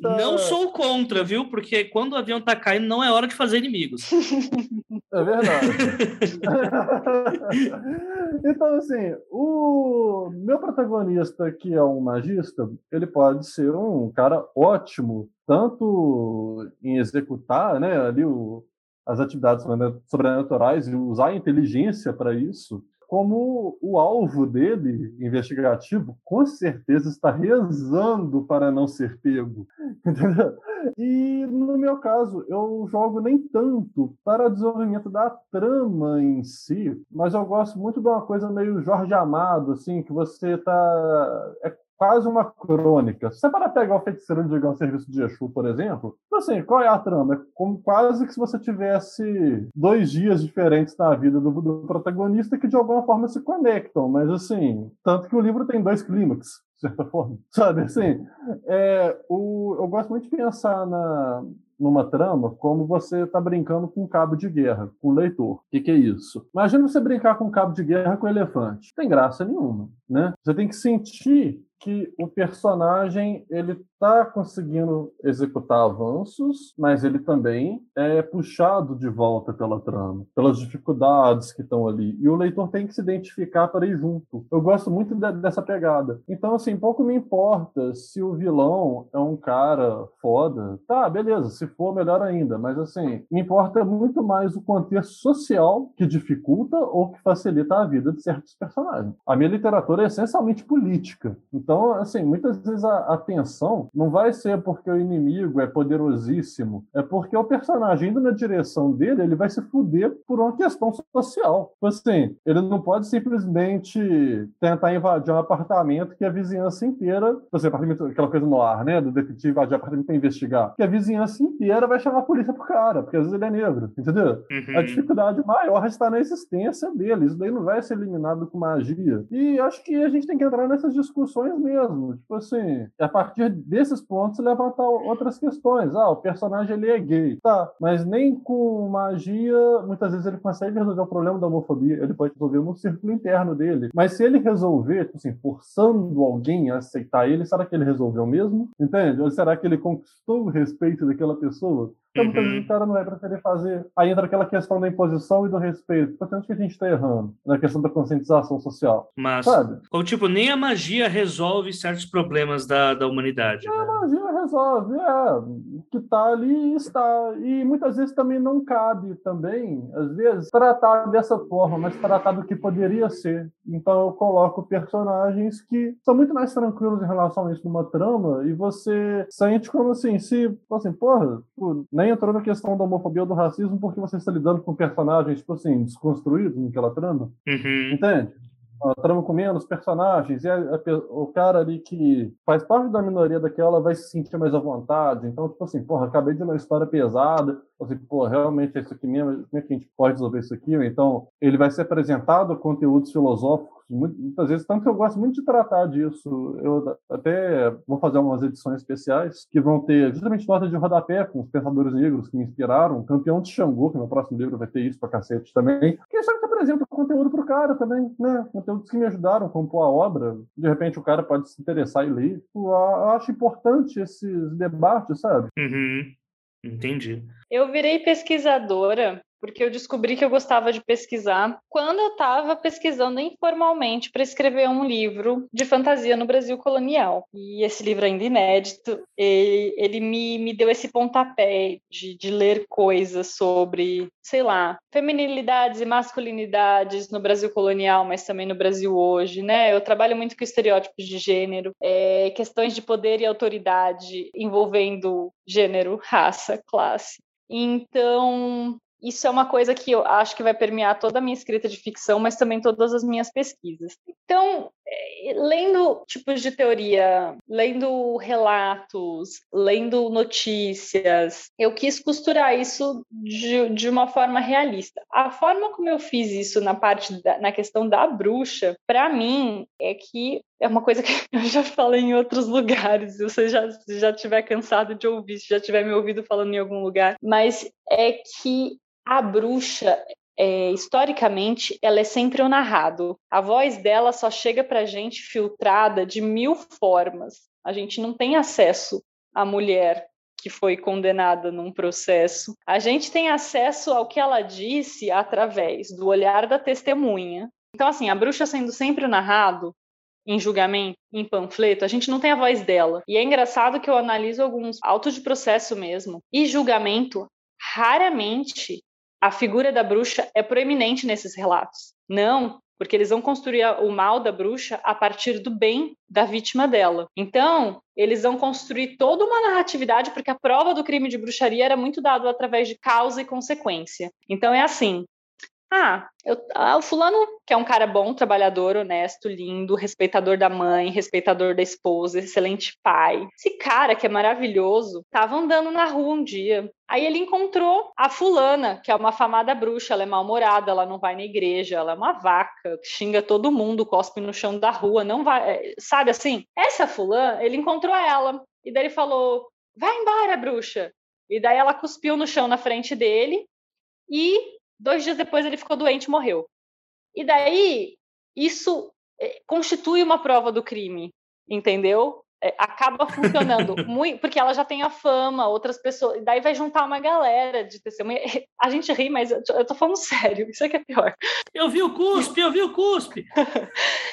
tá... Não sou contra, viu? Porque quando o avião tá caindo, não é hora de fazer inimigos. É verdade. então, assim, o meu protagonista, que é um magista, ele pode ser um cara ótimo, tanto em executar né, ali o, as atividades sobrenaturais e usar a inteligência para isso, como o alvo dele, investigativo, com certeza está rezando para não ser pego. E no meu caso, eu jogo nem tanto para o desenvolvimento da trama em si, mas eu gosto muito de uma coisa meio Jorge Amado, assim, que você tá. É quase uma crônica. Se você para pegar o feiticeiro de um serviço de Exu, por exemplo, assim, qual é a trama? É como quase que se você tivesse dois dias diferentes na vida do, do protagonista que de alguma forma se conectam, mas assim, tanto que o livro tem dois clímax, de certa forma, sabe? Assim, é, o, eu gosto muito de pensar na, numa trama como você está brincando com um cabo de guerra, com o leitor. O que, que, é isso? Imagina você brincar com um cabo de guerra com um elefante. Não tem graça nenhuma, né? Você tem que sentir que o personagem ele está conseguindo executar avanços, mas ele também é puxado de volta pela trama, pelas dificuldades que estão ali. E o leitor tem que se identificar para ir junto. Eu gosto muito de, dessa pegada. Então, assim, pouco me importa se o vilão é um cara foda. Tá, beleza, se for, melhor ainda. Mas, assim, me importa muito mais o contexto social que dificulta ou que facilita a vida de certos personagens. A minha literatura é essencialmente política. Então, assim, muitas vezes a, a tensão não vai ser porque o inimigo é poderosíssimo, é porque o personagem indo na direção dele, ele vai se fuder por uma questão social. Tipo assim, ele não pode simplesmente tentar invadir um apartamento que a vizinhança inteira, você apartamento, aquela coisa no ar, né, do detetive invadir o apartamento para investigar, que a vizinhança inteira vai chamar a polícia pro cara, porque às vezes ele é negro, entendeu? Uhum. A dificuldade maior está na existência dele, isso daí não vai ser eliminado com magia. E acho que a gente tem que entrar nessas discussões mesmo, tipo assim, a partir desse desses pontos levantar outras questões. Ah, o personagem ele é gay. Tá, mas nem com magia, muitas vezes ele consegue resolver o problema da homofobia. Ele pode resolver no círculo interno dele. Mas se ele resolver, tipo assim, forçando alguém a aceitar ele, será que ele resolveu mesmo? Entende? Ou será que ele conquistou o respeito daquela pessoa? Então, muitas vezes uhum. o cara não é para querer fazer. Aí entra aquela questão da imposição e do respeito. Portanto, que a gente está errando na questão da conscientização social. Mas, sabe? Ou tipo, nem a magia resolve certos problemas da, da humanidade. É, a magia resolve, é. Que tá ali está. E muitas vezes também não cabe também, às vezes, tratar dessa forma, mas tratar do que poderia ser. Então eu coloco personagens que são muito mais tranquilos em relação a isso numa trama, e você sente como assim, se, assim, porra, tipo, nem entrou na questão da homofobia ou do racismo porque você está lidando com personagens, tipo assim, desconstruídos naquela trama. Uhum. Entende? a trama com menos personagens, e a, a, o cara ali que faz parte da minoria daquela vai se sentir mais à vontade. Então, tipo assim, porra, acabei de uma história pesada, assim, pô, realmente é isso aqui mesmo, como é que a gente pode resolver isso aqui? Então, ele vai ser apresentado conteúdos filosóficos muitas vezes, tanto que eu gosto muito de tratar disso. Eu até vou fazer umas edições especiais que vão ter justamente nota de rodapé com os pensadores negros que me inspiraram. Campeão de Xangô, que no próximo livro vai ter isso pra cacete também. Que sempre apresenta conteúdo pro cara também, né? Conteúdos que me ajudaram a compor a obra. De repente o cara pode se interessar e ler. Eu acho importante esses debates, sabe? Uhum. Entendi. Eu virei pesquisadora porque eu descobri que eu gostava de pesquisar quando eu estava pesquisando informalmente para escrever um livro de fantasia no Brasil colonial. E esse livro ainda inédito, ele, ele me, me deu esse pontapé de, de ler coisas sobre, sei lá, feminilidades e masculinidades no Brasil colonial, mas também no Brasil hoje, né? Eu trabalho muito com estereótipos de gênero, é, questões de poder e autoridade envolvendo gênero, raça, classe. Então, isso é uma coisa que eu acho que vai permear toda a minha escrita de ficção, mas também todas as minhas pesquisas. Então, é, lendo tipos de teoria, lendo relatos, lendo notícias, eu quis costurar isso de, de uma forma realista. A forma como eu fiz isso na parte da, na questão da bruxa, para mim, é que é uma coisa que eu já falei em outros lugares. Se você já, já tiver cansado de ouvir, se já tiver me ouvido falando em algum lugar, mas é que a bruxa, é, historicamente, ela é sempre o narrado. A voz dela só chega para a gente filtrada de mil formas. A gente não tem acesso à mulher que foi condenada num processo. A gente tem acesso ao que ela disse através do olhar da testemunha. Então, assim, a bruxa sendo sempre o narrado, em julgamento, em panfleto, a gente não tem a voz dela. E é engraçado que eu analiso alguns autos de processo mesmo e julgamento, raramente a figura da bruxa é proeminente nesses relatos. Não, porque eles vão construir o mal da bruxa a partir do bem da vítima dela. Então, eles vão construir toda uma narratividade, porque a prova do crime de bruxaria era muito dado através de causa e consequência. Então, é assim: ah, eu, ah, o fulano, que é um cara bom, trabalhador, honesto, lindo, respeitador da mãe, respeitador da esposa, excelente pai. Esse cara que é maravilhoso, estava andando na rua um dia. Aí ele encontrou a fulana, que é uma famada bruxa, ela é mal-humorada, ela não vai na igreja, ela é uma vaca, xinga todo mundo, cospe no chão da rua, não vai, é, sabe assim? Essa fulana, ele encontrou ela, e daí ele falou: "Vai embora, bruxa". E daí ela cuspiu no chão na frente dele e Dois dias depois ele ficou doente e morreu. E daí, isso eh, constitui uma prova do crime, entendeu? É, acaba funcionando muito, porque ela já tem a fama, outras pessoas, daí vai juntar uma galera de testemunha. A gente ri, mas eu, eu tô falando sério, isso é que é pior. Eu vi o cuspe, eu vi o cuspe.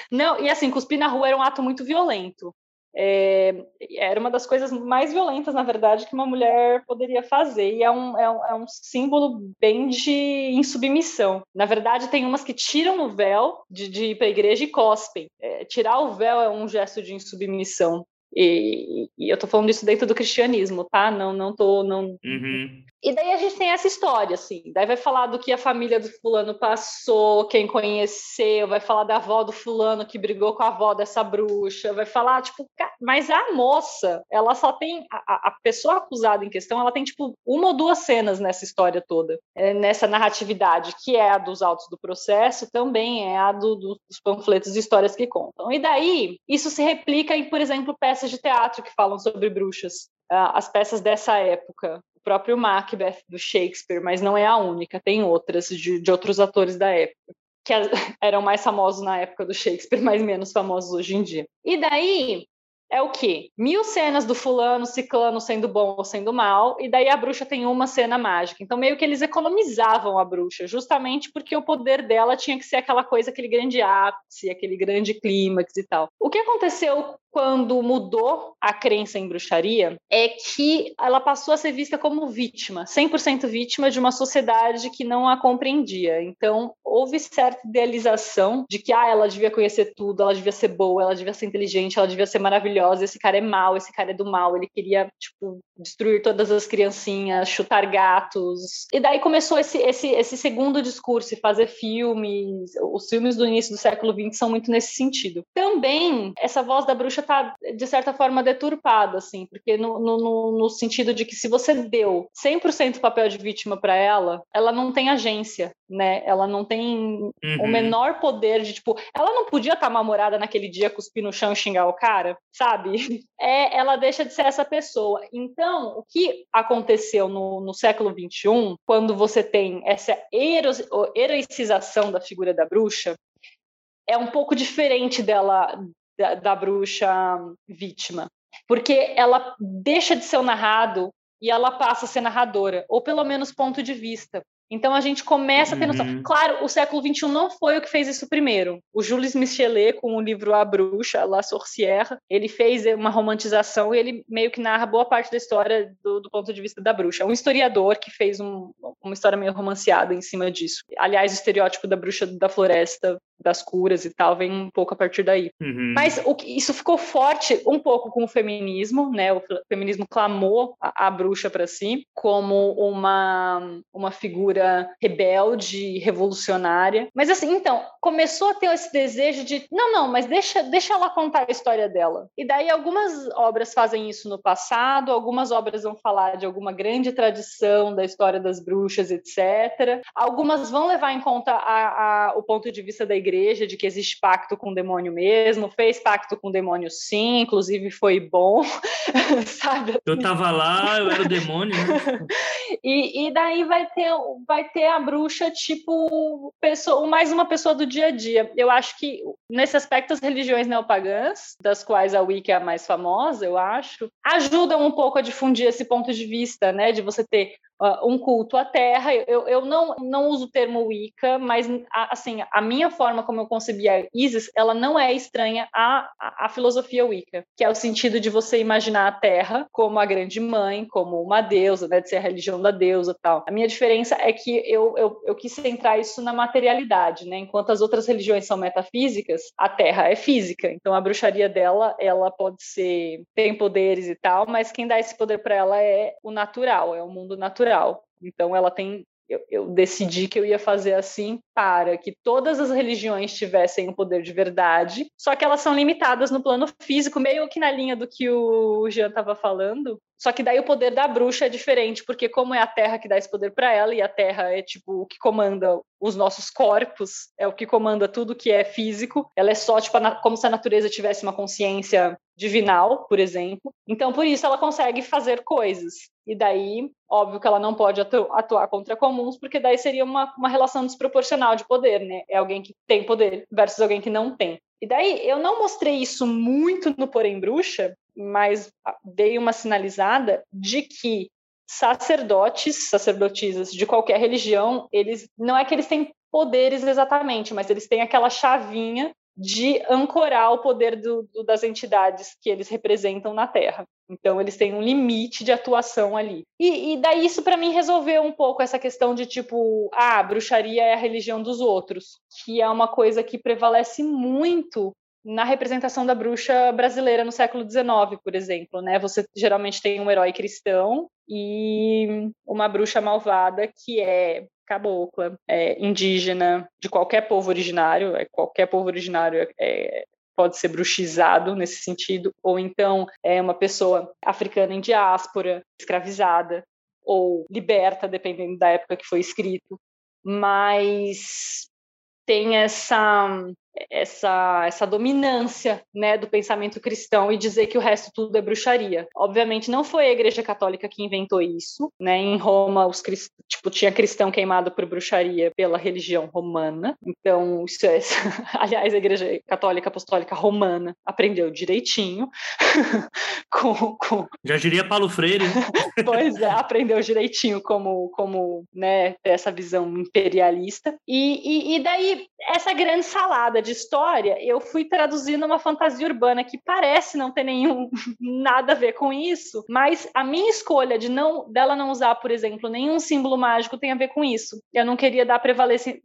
Não, e assim, cuspir na rua era um ato muito violento. É, era uma das coisas mais violentas, na verdade, que uma mulher poderia fazer, e é um, é um, é um símbolo bem de insubmissão. Na verdade, tem umas que tiram o véu de, de ir para a igreja e cospem. É, tirar o véu é um gesto de insubmissão. E, e, eu tô falando isso dentro do cristianismo, tá? Não, não tô, não. Uhum. E daí a gente tem essa história, assim. Daí vai falar do que a família do fulano passou, quem conheceu, vai falar da avó do fulano que brigou com a avó dessa bruxa, vai falar, tipo, mas a moça, ela só tem. A, a pessoa acusada em questão, ela tem, tipo, uma ou duas cenas nessa história toda, é, nessa narratividade, que é a dos autos do processo, também é a do, do, dos panfletos de histórias que contam. E daí, isso se replica em, por exemplo, peças de teatro que falam sobre bruxas. Uh, as peças dessa época, próprio Macbeth do Shakespeare, mas não é a única, tem outras de, de outros atores da época que eram mais famosos na época do Shakespeare, mas menos famosos hoje em dia. E daí é o quê? Mil cenas do fulano, ciclano sendo bom ou sendo mal, e daí a bruxa tem uma cena mágica. Então, meio que eles economizavam a bruxa, justamente porque o poder dela tinha que ser aquela coisa, aquele grande ápice, aquele grande clímax e tal. O que aconteceu quando mudou a crença em bruxaria é que ela passou a ser vista como vítima, 100% vítima de uma sociedade que não a compreendia. Então, houve certa idealização de que ah, ela devia conhecer tudo, ela devia ser boa, ela devia ser inteligente, ela devia ser maravilhosa maravilhosa, esse cara é mal, esse cara é do mal, ele queria, tipo, destruir todas as criancinhas, chutar gatos. E daí começou esse, esse, esse segundo discurso, fazer filmes. Os filmes do início do século XX são muito nesse sentido. Também, essa voz da bruxa tá, de certa forma, deturpada, assim, porque no, no, no sentido de que se você deu 100% papel de vítima para ela, ela não tem agência, né? Ela não tem uhum. o menor poder de, tipo, ela não podia estar tá mal-humorada naquele dia, cuspir no chão e xingar o cara, sabe? É, ela deixa de ser essa pessoa. Então, o que aconteceu no, no século XXI, quando você tem essa heroicização da figura da bruxa, é um pouco diferente dela, da, da bruxa vítima. Porque ela deixa de ser o narrado e ela passa a ser narradora, ou pelo menos ponto de vista. Então a gente começa a ter noção. Uhum. Claro, o século XXI não foi o que fez isso primeiro. O Jules Michelet, com o livro A Bruxa, La Sorcière, ele fez uma romantização e ele meio que narra boa parte da história do, do ponto de vista da bruxa. É um historiador que fez um, uma história meio romanceada em cima disso. Aliás, o estereótipo da bruxa da floresta das curas e tal, vem um pouco a partir daí. Uhum. Mas o, isso ficou forte um pouco com o feminismo, né? O feminismo clamou a, a bruxa para si como uma, uma figura rebelde, revolucionária. Mas assim, então, começou a ter esse desejo de, não, não, mas deixa, deixa ela contar a história dela. E daí algumas obras fazem isso no passado, algumas obras vão falar de alguma grande tradição da história das bruxas, etc. Algumas vão levar em conta a, a, o ponto de vista da igreja igreja de que existe pacto com o demônio mesmo, fez pacto com o demônio sim, inclusive foi bom, sabe? Eu tava lá, eu era o demônio, né? e, e daí vai ter, vai ter a bruxa, tipo, pessoa, mais uma pessoa do dia a dia. Eu acho que, nesse aspecto, as religiões neopagãs, das quais a Wicca é a mais famosa, eu acho, ajudam um pouco a difundir esse ponto de vista, né? De você ter uh, um culto à terra. Eu, eu não, não uso o termo Wicca, mas assim, a minha forma como eu concebi a Isis, ela não é estranha à, à, à filosofia Wicca, que é o sentido de você imaginar a terra como a grande mãe, como uma deusa, né, de ser a religião da deusa tal. A minha diferença é que eu, eu, eu quis centrar isso na materialidade, né? Enquanto as outras religiões são metafísicas, a terra é física. Então a bruxaria dela, ela pode ser tem poderes e tal, mas quem dá esse poder para ela é o natural, é o mundo natural Então ela tem eu, eu, decidi que eu ia fazer assim para que todas as religiões tivessem o poder de verdade, só que elas são limitadas no plano físico, meio que na linha do que o Jean estava falando. Só que daí o poder da bruxa é diferente, porque como é a terra que dá esse poder para ela e a terra é tipo o que comanda os nossos corpos, é o que comanda tudo que é físico. Ela é só tipo como se a natureza tivesse uma consciência divinal, por exemplo. Então, por isso ela consegue fazer coisas. E daí, óbvio que ela não pode atuar contra comuns, porque daí seria uma, uma relação desproporcional de poder, né? É alguém que tem poder versus alguém que não tem. E daí, eu não mostrei isso muito no Porém Bruxa, mas dei uma sinalizada de que sacerdotes, sacerdotisas de qualquer religião, eles não é que eles têm poderes exatamente, mas eles têm aquela chavinha de ancorar o poder do, do, das entidades que eles representam na Terra. Então, eles têm um limite de atuação ali. E, e daí, isso para mim resolveu um pouco essa questão de tipo, ah, bruxaria é a religião dos outros, que é uma coisa que prevalece muito na representação da bruxa brasileira no século XIX, por exemplo, né? Você geralmente tem um herói cristão e uma bruxa malvada que é cabocla, é indígena, de qualquer povo originário, é, qualquer povo originário é, pode ser bruxizado nesse sentido, ou então é uma pessoa africana em diáspora, escravizada, ou liberta, dependendo da época que foi escrito. Mas tem essa essa, essa dominância né, do pensamento cristão e dizer que o resto tudo é bruxaria. Obviamente não foi a Igreja Católica que inventou isso, né? Em Roma os crist... tipo tinha cristão queimado por bruxaria pela religião romana. Então isso é, aliás a Igreja Católica Apostólica Romana aprendeu direitinho com, com... já diria Paulo Freire. pois é, aprendeu direitinho como como né essa visão imperialista e, e, e daí essa grande salada nada de história, eu fui traduzindo uma fantasia urbana que parece não ter nenhum nada a ver com isso, mas a minha escolha de não dela não usar, por exemplo, nenhum símbolo mágico tem a ver com isso. Eu não queria dar prevalência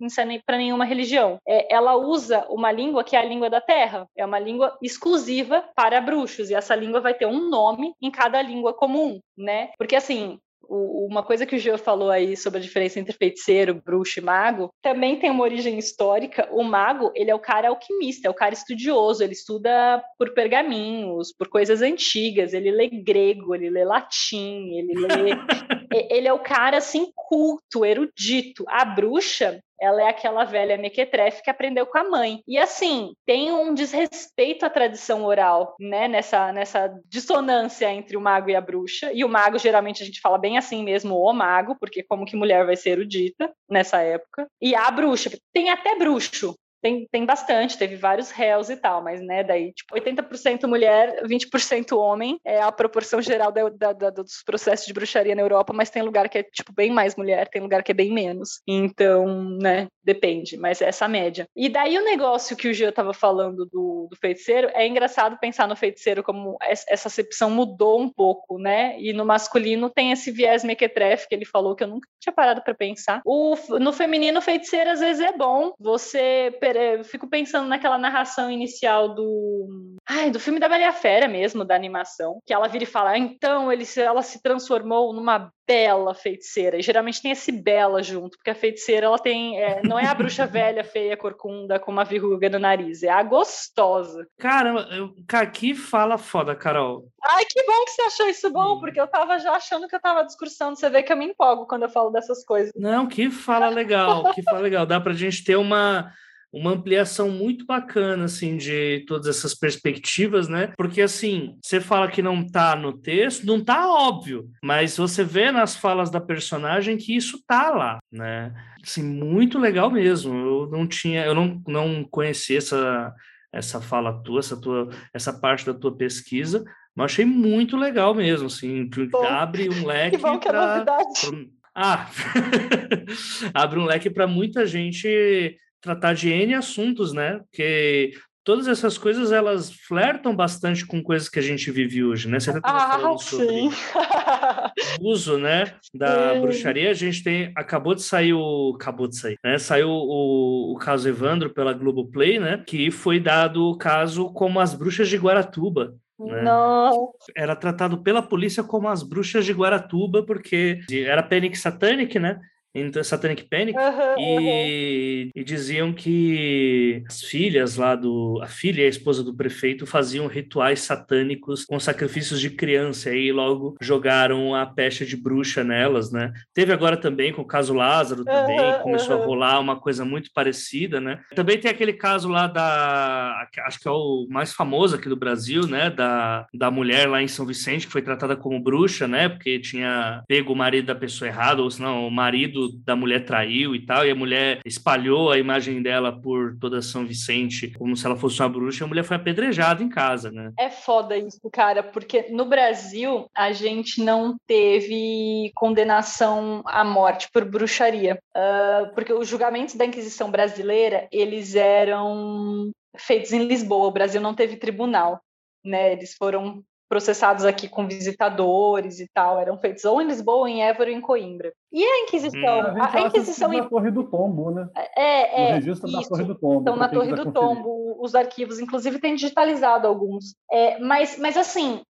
para nenhuma religião. É, ela usa uma língua que é a língua da terra, é uma língua exclusiva para bruxos e essa língua vai ter um nome em cada língua comum, né? Porque assim, uma coisa que o Gio falou aí sobre a diferença entre feiticeiro, bruxo e mago, também tem uma origem histórica. O mago, ele é o cara alquimista, é o cara estudioso, ele estuda por pergaminhos, por coisas antigas, ele lê grego, ele lê latim, ele lê... ele é o cara, assim, culto, erudito. A bruxa, ela é aquela velha mequetrefe que aprendeu com a mãe. E assim, tem um desrespeito à tradição oral, né? Nessa, nessa dissonância entre o mago e a bruxa. E o mago, geralmente, a gente fala bem assim mesmo, o mago, porque como que mulher vai ser erudita nessa época. E a bruxa, tem até bruxo, tem, tem bastante, teve vários réus e tal, mas né, daí tipo 80% mulher, 20% homem é a proporção geral da, da, dos processos de bruxaria na Europa, mas tem lugar que é tipo bem mais mulher, tem lugar que é bem menos. Então, né, depende, mas é essa média. E daí o negócio que o Gil estava falando do, do feiticeiro, é engraçado pensar no feiticeiro como essa acepção mudou um pouco, né? E no masculino tem esse viés mequetrefe que ele falou que eu nunca tinha parado para pensar. O, no feminino, feiticeiro às vezes é bom. Você eu fico pensando naquela narração inicial do. Ai, do filme da Bela Fera mesmo, da animação, que ela vira e fala: ah, então ele, ela se transformou numa bela feiticeira. E geralmente tem esse bela junto, porque a feiticeira ela tem. É, não é a bruxa velha, feia, corcunda, com uma verruga no nariz, é a gostosa. Caramba, eu, cara, que fala foda, Carol. Ai, que bom que você achou isso bom, porque eu tava já achando que eu tava discursando. Você vê que eu me empolgo quando eu falo dessas coisas. Não, que fala legal, que fala legal. Dá pra gente ter uma uma ampliação muito bacana, assim, de todas essas perspectivas, né? Porque, assim, você fala que não tá no texto, não tá óbvio, mas você vê nas falas da personagem que isso tá lá, né? Assim, muito legal mesmo. Eu não tinha, eu não, não conhecia essa, essa fala tua, essa tua, essa parte da tua pesquisa, mas achei muito legal mesmo, assim, bom, abre um leque. Que bom que é pra, novidade. Pra, ah, abre um leque para muita gente tratar de N assuntos, né? Porque todas essas coisas elas flertam bastante com coisas que a gente vive hoje, né? Você até ah, falando sobre sim. o uso, né, da sim. bruxaria. A gente tem acabou de sair o acabou de sair, né? Saiu o, o caso Evandro pela Globoplay, né? Que foi dado o caso como as bruxas de Guaratuba. Né? Não. Era tratado pela polícia como as bruxas de Guaratuba, porque era Panic Satanic, né? Então Satanic Panic, uhum, e, uhum. e, diziam que as filhas lá do. A filha e a esposa do prefeito faziam rituais satânicos com sacrifícios de criança, e logo jogaram a peste de bruxa nelas, né? Teve agora também com o caso Lázaro também, uhum, começou a rolar uma coisa muito parecida, né? Também tem aquele caso lá da. Acho que é o mais famoso aqui do Brasil, né? Da, da mulher lá em São Vicente, que foi tratada como bruxa, né? Porque tinha pego o marido da pessoa errada, ou senão o marido da mulher traiu e tal, e a mulher espalhou a imagem dela por toda São Vicente como se ela fosse uma bruxa, a mulher foi apedrejada em casa, né? É foda isso, cara, porque no Brasil a gente não teve condenação à morte por bruxaria, uh, porque os julgamentos da Inquisição brasileira, eles eram feitos em Lisboa, o Brasil não teve tribunal. Né, eles foram processados aqui com visitadores e tal, eram feitos ou em Lisboa, em Évora ou em Coimbra. E a Inquisição? Hum. A, a Inquisição na Torre do Tombo, né? É, é. No registro isso. da Torre do Tombo. Então, na Torre do Tombo, os arquivos, inclusive, tem digitalizado alguns. É, mas, mas assim,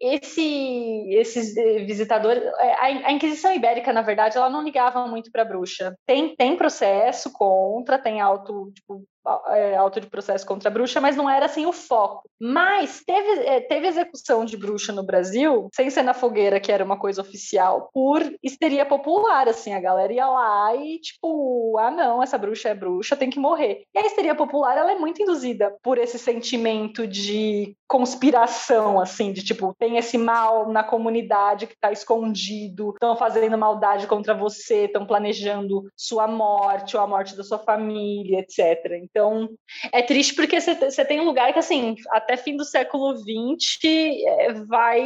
esse, esses eh, visitadores, é, a Inquisição Ibérica, na verdade, ela não ligava muito para bruxa. Tem, tem processo contra, tem auto, tipo, é, auto de processo contra a bruxa, mas não era assim o foco. Mas teve, é, teve execução de bruxa no Brasil, sem ser na fogueira, que era uma coisa oficial, por histeria popular, assim, a galera ia lá e tipo, ah não, essa bruxa é bruxa, tem que morrer. E a histeria popular, ela é muito induzida por esse sentimento de conspiração, assim, de tipo, tem esse mal na comunidade que está escondido, estão fazendo maldade contra você, estão planejando sua morte ou a morte da sua família, etc. Então, é triste porque você tem um lugar que, assim, até fim do século XX é, vai.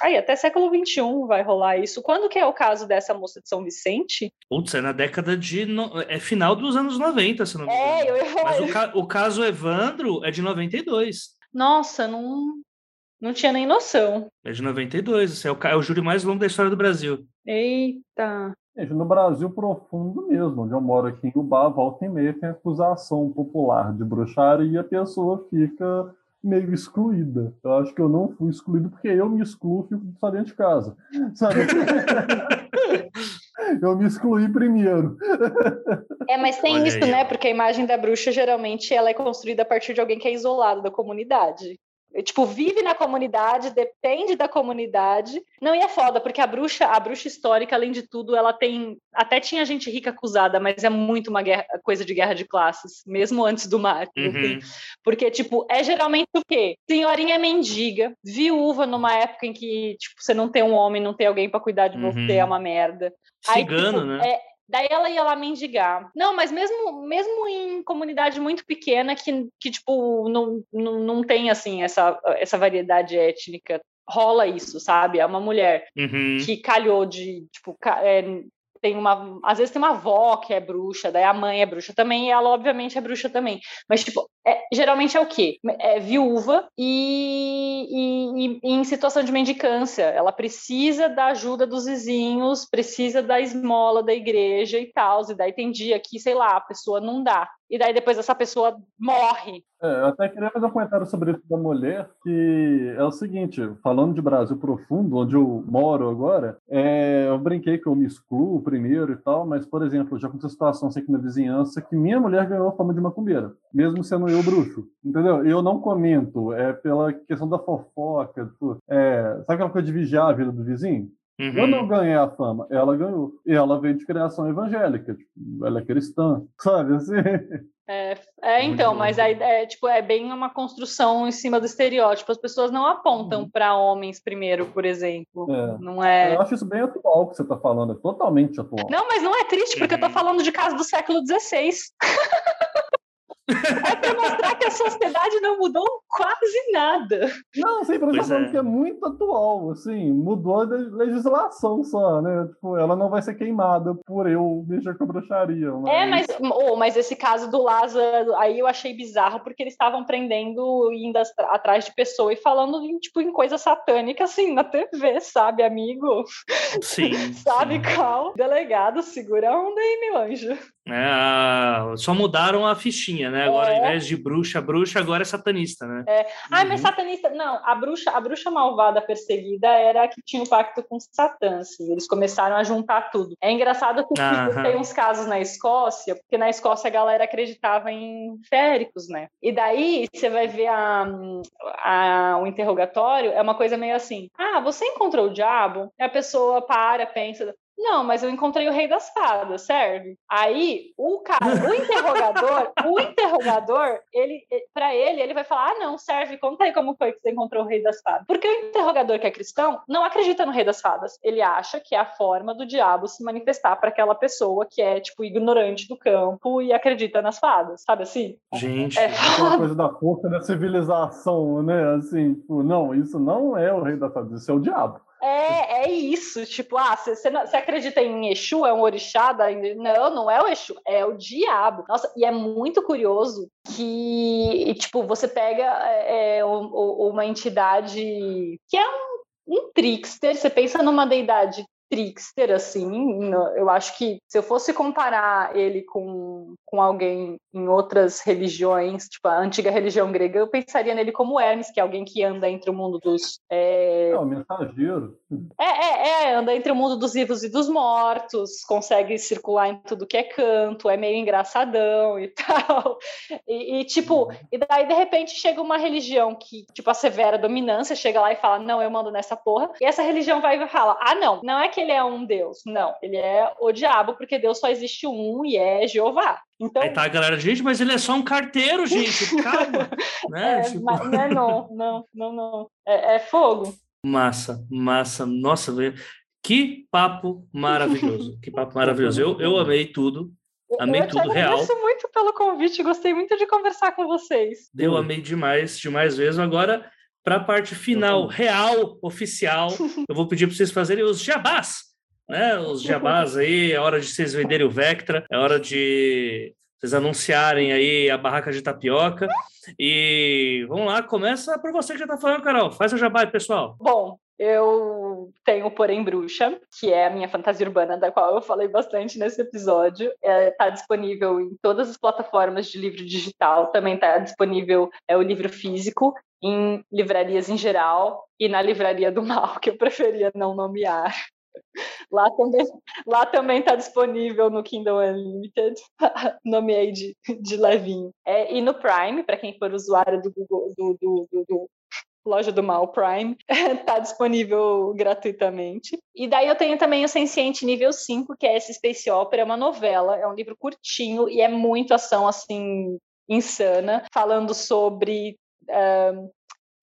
Aí, até século XXI vai rolar isso. Quando que é o caso dessa moça de São Vicente? Putz, é na década de. No... É final dos anos 90, se não me é, engano. É, eu ia Mas o, ca... o caso Evandro é de 92. Nossa, não, não tinha nem noção. É de 92, esse é o, é o júri mais longo da história do Brasil. Eita! Gente, no Brasil profundo mesmo, onde eu moro aqui em Ubá, volta e meia tem acusação popular de bruxaria e a pessoa fica meio excluída. Eu acho que eu não fui excluído porque eu me excluo e fico só dentro de casa. Sabe? eu me excluí primeiro. É, mas tem Olha isso, aí. né? Porque a imagem da bruxa geralmente ela é construída a partir de alguém que é isolado da comunidade tipo, vive na comunidade, depende da comunidade. Não, e é foda, porque a bruxa, a bruxa histórica, além de tudo, ela tem. Até tinha gente rica acusada, mas é muito uma guerra, coisa de guerra de classes, mesmo antes do mar. Uhum. Assim. Porque, tipo, é geralmente o quê? Senhorinha mendiga, viúva numa época em que, tipo, você não tem um homem, não tem alguém para cuidar de você, uhum. é uma merda. Cigano, Aí, tipo, né? É, Daí ela ia lá mendigar. Não, mas mesmo, mesmo em comunidade muito pequena, que, que tipo, não, não, não tem, assim, essa, essa variedade étnica, rola isso, sabe? É uma mulher uhum. que calhou de, tipo, é, tem uma. Às vezes tem uma avó que é bruxa, daí a mãe é bruxa também, e ela, obviamente, é bruxa também. Mas, tipo, é, geralmente é o quê? É viúva e, e, e, em situação de mendicância. Ela precisa da ajuda dos vizinhos, precisa da esmola da igreja e tal. E daí tem dia que, sei lá, a pessoa não dá. E daí depois essa pessoa morre. É, eu até queria fazer um comentário sobre isso da mulher, que é o seguinte, falando de Brasil profundo, onde eu moro agora, é, eu brinquei que eu me excluo primeiro e tal, mas, por exemplo, já aconteceu situação assim aqui na vizinhança que minha mulher ganhou a fama de macumbeira, mesmo sendo eu bruxo, entendeu? Eu não comento, é pela questão da fofoca, tipo, é, sabe aquela coisa de vigiar a vida do vizinho? Uhum. Eu não ganhei a fama, ela ganhou. E ela veio de criação evangélica, tipo, ela é cristã, sabe assim? É, é então, mas aí é, tipo, é bem uma construção em cima do estereótipo. As pessoas não apontam uhum. para homens primeiro, por exemplo. É. Não é... Eu acho isso bem atual que você está falando, é totalmente atual. Não, mas não é triste, porque uhum. eu estou falando de casos do século XVI. É para mostrar que a sociedade não mudou quase nada. Não, sempre falando é. que é muito atual, assim, mudou a legislação só, né? Tipo, ela não vai ser queimada por eu mexer com a bruxaria. Mas... É, mas, oh, mas esse caso do Lázaro, aí eu achei bizarro, porque eles estavam prendendo, indo atrás de pessoa e falando, tipo, em coisa satânica, assim, na TV, sabe, amigo? Sim. sabe sim. qual? Delegado, segura a onda aí, meu anjo. É, só mudaram a fichinha, né? Agora, é. ao invés de bruxa, bruxa agora é satanista, né? É. Ah, uhum. mas satanista. Não, a bruxa, a bruxa malvada perseguida era a que tinha o um pacto com Satã. Assim, eles começaram a juntar tudo. É engraçado que uhum. tem uns casos na Escócia, porque na Escócia a galera acreditava em féricos, né? E daí você vai ver a, a, o interrogatório, é uma coisa meio assim: ah, você encontrou o diabo? E a pessoa para, pensa, não, mas eu encontrei o rei das fadas, serve? Aí o cara, o interrogador, o interrogador, ele, para ele, ele vai falar: "Ah, não, serve, conta aí como foi que você encontrou o rei das fadas". Porque o interrogador que é cristão não acredita no rei das fadas. Ele acha que é a forma do diabo se manifestar para aquela pessoa que é tipo ignorante do campo e acredita nas fadas, sabe assim? Gente, é uma coisa da força da civilização, né? Assim, tipo, não, isso não é o rei das fadas, isso é o diabo. É, é isso. Tipo, ah, você acredita em Exu? É um orixá? Não, não é o Exu, é o diabo. Nossa, e é muito curioso que, tipo, você pega é, é uma entidade que é um, um trickster, você pensa numa deidade trickster, assim. Eu acho que se eu fosse comparar ele com, com alguém em outras religiões, tipo a antiga religião grega, eu pensaria nele como Hermes, que é alguém que anda entre o mundo dos. É, é o mensageiro. É, é, é, anda entre o mundo dos vivos e dos mortos, consegue circular em tudo que é canto, é meio engraçadão e tal. E, e tipo, uhum. e daí de repente chega uma religião que, tipo, a severa dominância, chega lá e fala: Não, eu mando nessa porra. E essa religião vai e fala: Ah, não, não é que ele é um Deus. Não, ele é o diabo, porque Deus só existe um e é Jeová. Então... Aí tá, galera, gente, mas ele é só um carteiro, gente, calma. né? É, tipo... mas, não, é não, não, não, não. É, é fogo. Massa, massa. Nossa, que papo maravilhoso. Que papo maravilhoso. Eu, eu amei tudo. Amei eu tudo, real. agradeço muito pelo convite, gostei muito de conversar com vocês. Eu amei demais, demais mesmo. Agora, para a parte final, real, oficial, eu vou pedir para vocês fazerem os jabás. Né? Os jabás aí, é hora de vocês venderem o Vectra, é hora de vocês anunciarem aí a barraca de tapioca. E vamos lá, começa por você que já está falando, Carol. Faz o jabá aí, pessoal. Bom, eu tenho Porém Bruxa, que é a minha fantasia urbana, da qual eu falei bastante nesse episódio. Está é, tá disponível em todas as plataformas de livro digital, também está disponível é, o livro físico, em livrarias em geral, e na Livraria do Mal, que eu preferia não nomear. Lá também lá também está disponível no Kindle Unlimited, nomeei de, de levinho. É, e no Prime, para quem for usuário do Google, do, do, do, do Loja do Mal Prime, está disponível gratuitamente. E daí eu tenho também o Senciente Nível 5, que é esse Space Opera, é uma novela, é um livro curtinho e é muito ação, assim, insana, falando sobre uh,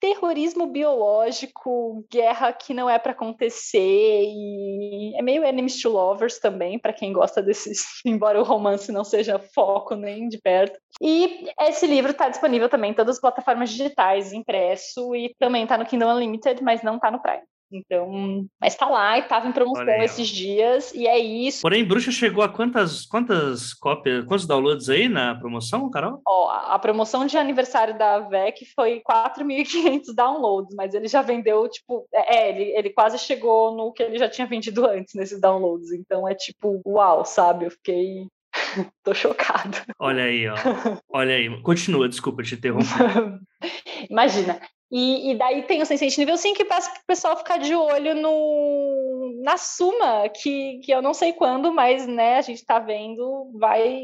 terrorismo biológico, guerra que não é para acontecer e é meio enemies to lovers também para quem gosta desses, embora o romance não seja foco nem de perto. E esse livro está disponível também em todas as plataformas digitais, impresso e também está no Kindle Unlimited, mas não está no Prime. Então, mas tá lá e tava em promoção esses dias, e é isso. Porém, Bruxa chegou a quantas, quantas cópias, quantos downloads aí na promoção, Carol? Ó, a promoção de aniversário da VEC foi 4.500 downloads, mas ele já vendeu, tipo, é, é, ele, ele quase chegou no que ele já tinha vendido antes nesses downloads. Então é tipo, uau, sabe? Eu fiquei Tô chocado. Olha aí, ó. Olha aí. Continua, desculpa te interromper. Imagina. E, e, daí tem o Sense8 nível 5 que peço para o pessoal ficar de olho no, na Suma, que, que eu não sei quando, mas né, a gente está vendo, vai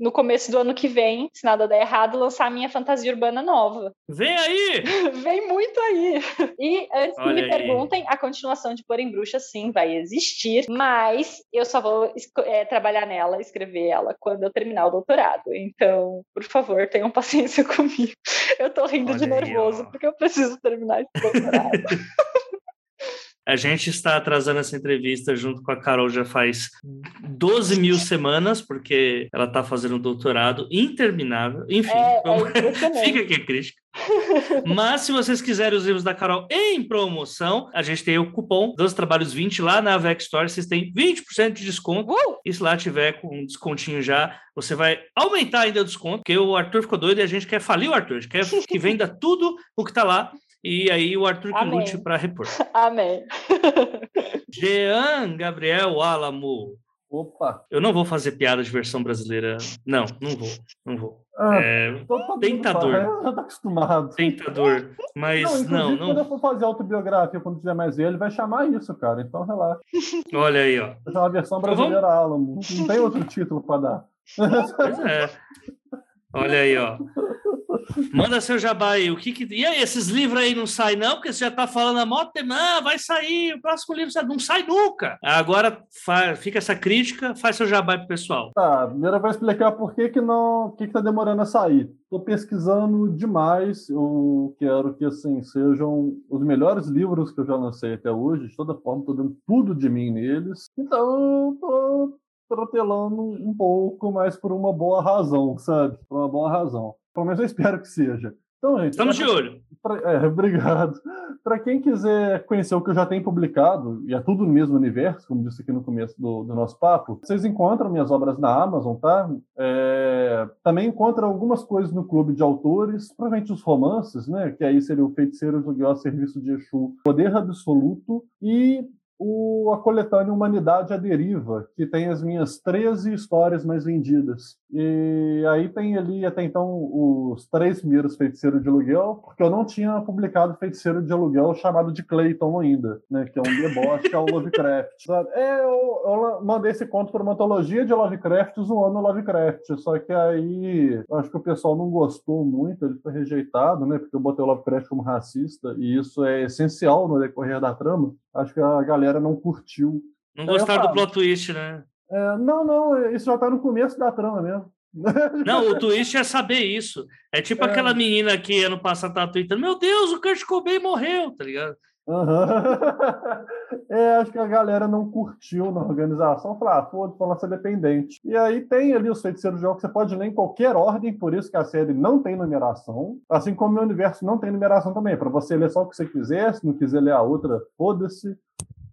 no começo do ano que vem, se nada der errado, lançar a minha fantasia urbana nova. Vem aí! vem muito aí! E antes Olha que me aí. perguntem, a continuação de Porém Bruxa, sim, vai existir, mas eu só vou é, trabalhar nela, escrever ela, quando eu terminar o doutorado. Então, por favor, tenham paciência comigo. Eu tô rindo Olha de nervoso, aí, porque eu preciso terminar esse doutorado. A gente está atrasando essa entrevista junto com a Carol já faz 12 mil semanas, porque ela está fazendo um doutorado interminável. Enfim, é, vamos... é fica aqui a crítica. Mas se vocês quiserem os livros da Carol em promoção, a gente tem o cupom dos trabalhos 20 lá na Vex Store, vocês têm 20% de desconto. Uh! E se lá tiver com um descontinho já, você vai aumentar ainda o desconto, porque o Arthur ficou doido e a gente quer falir o Arthur, a gente quer que venda tudo o que está lá e aí o Arthur que lute para repor. Amém. Jean Gabriel Alamo. Opa! Eu não vou fazer piada de versão brasileira. Não, não vou. Não vou. Ah, é, tentador. Já tô acostumado. Tentador. Mas não, não. não... Quando eu for fazer autobiografia, quando tiver mais ele, vai chamar isso, cara. Então relaxa. Olha aí, ó. Vai chamar a versão então brasileira então, vamos... Alamo. Não tem outro título para dar. Pois é. Olha aí, ó. Manda seu jabá aí. O que, que E aí, esses livros aí não saem, não? Porque você já está falando a moto, não, vai sair, o próximo livro não sai nunca. Agora fica essa crítica, faz seu jabá pro pessoal. Tá, primeiro eu vou explicar por que, que não. que, que tá demorando a sair. Estou pesquisando demais. Eu quero que assim sejam os melhores livros que eu já lancei até hoje. De toda forma, estou dando tudo de mim neles. Então, estou protelando um pouco, mas por uma boa razão, sabe? Por uma boa razão. Pelo menos eu espero que seja. Então, gente. Estamos de olho. Pra, é, obrigado. Para quem quiser conhecer o que eu já tenho publicado, e é tudo no mesmo universo, como disse aqui no começo do, do nosso papo, vocês encontram minhas obras na Amazon, tá? É, também encontram algumas coisas no Clube de Autores, provavelmente os romances, né? Que aí seria o Feiticeiro do Guió Serviço de Exu, Poder Absoluto, e o, a coletânea Humanidade à Deriva, que tem as minhas 13 histórias mais vendidas. E aí tem ali até então os três primeiros Feiticeiros de Aluguel, porque eu não tinha publicado Feiticeiro de Aluguel chamado de Clayton ainda, né, que é um deboche, que é o Lovecraft. É, eu, eu mandei esse conto para uma antologia de Lovecraft zoando Lovecraft, só que aí acho que o pessoal não gostou muito, ele foi rejeitado, né, porque eu botei o Lovecraft como racista, e isso é essencial no decorrer da trama. Acho que a galera não curtiu. Não gostaram do plot twist, né? É, não, não, isso já está no começo da trama mesmo. Não, o twist é saber isso. É tipo é. aquela menina que ano passado tava tweetando: Meu Deus, o Kurt Cobain morreu, tá ligado? Uhum. é, acho que a galera não curtiu na organização. Falar, ah, foda-se, vamos ser dependente. E aí tem ali os feiticeiros de jogos, você pode ler em qualquer ordem, por isso que a série não tem numeração. Assim como o universo não tem numeração também, para você ler só o que você quiser, se não quiser ler a outra, foda-se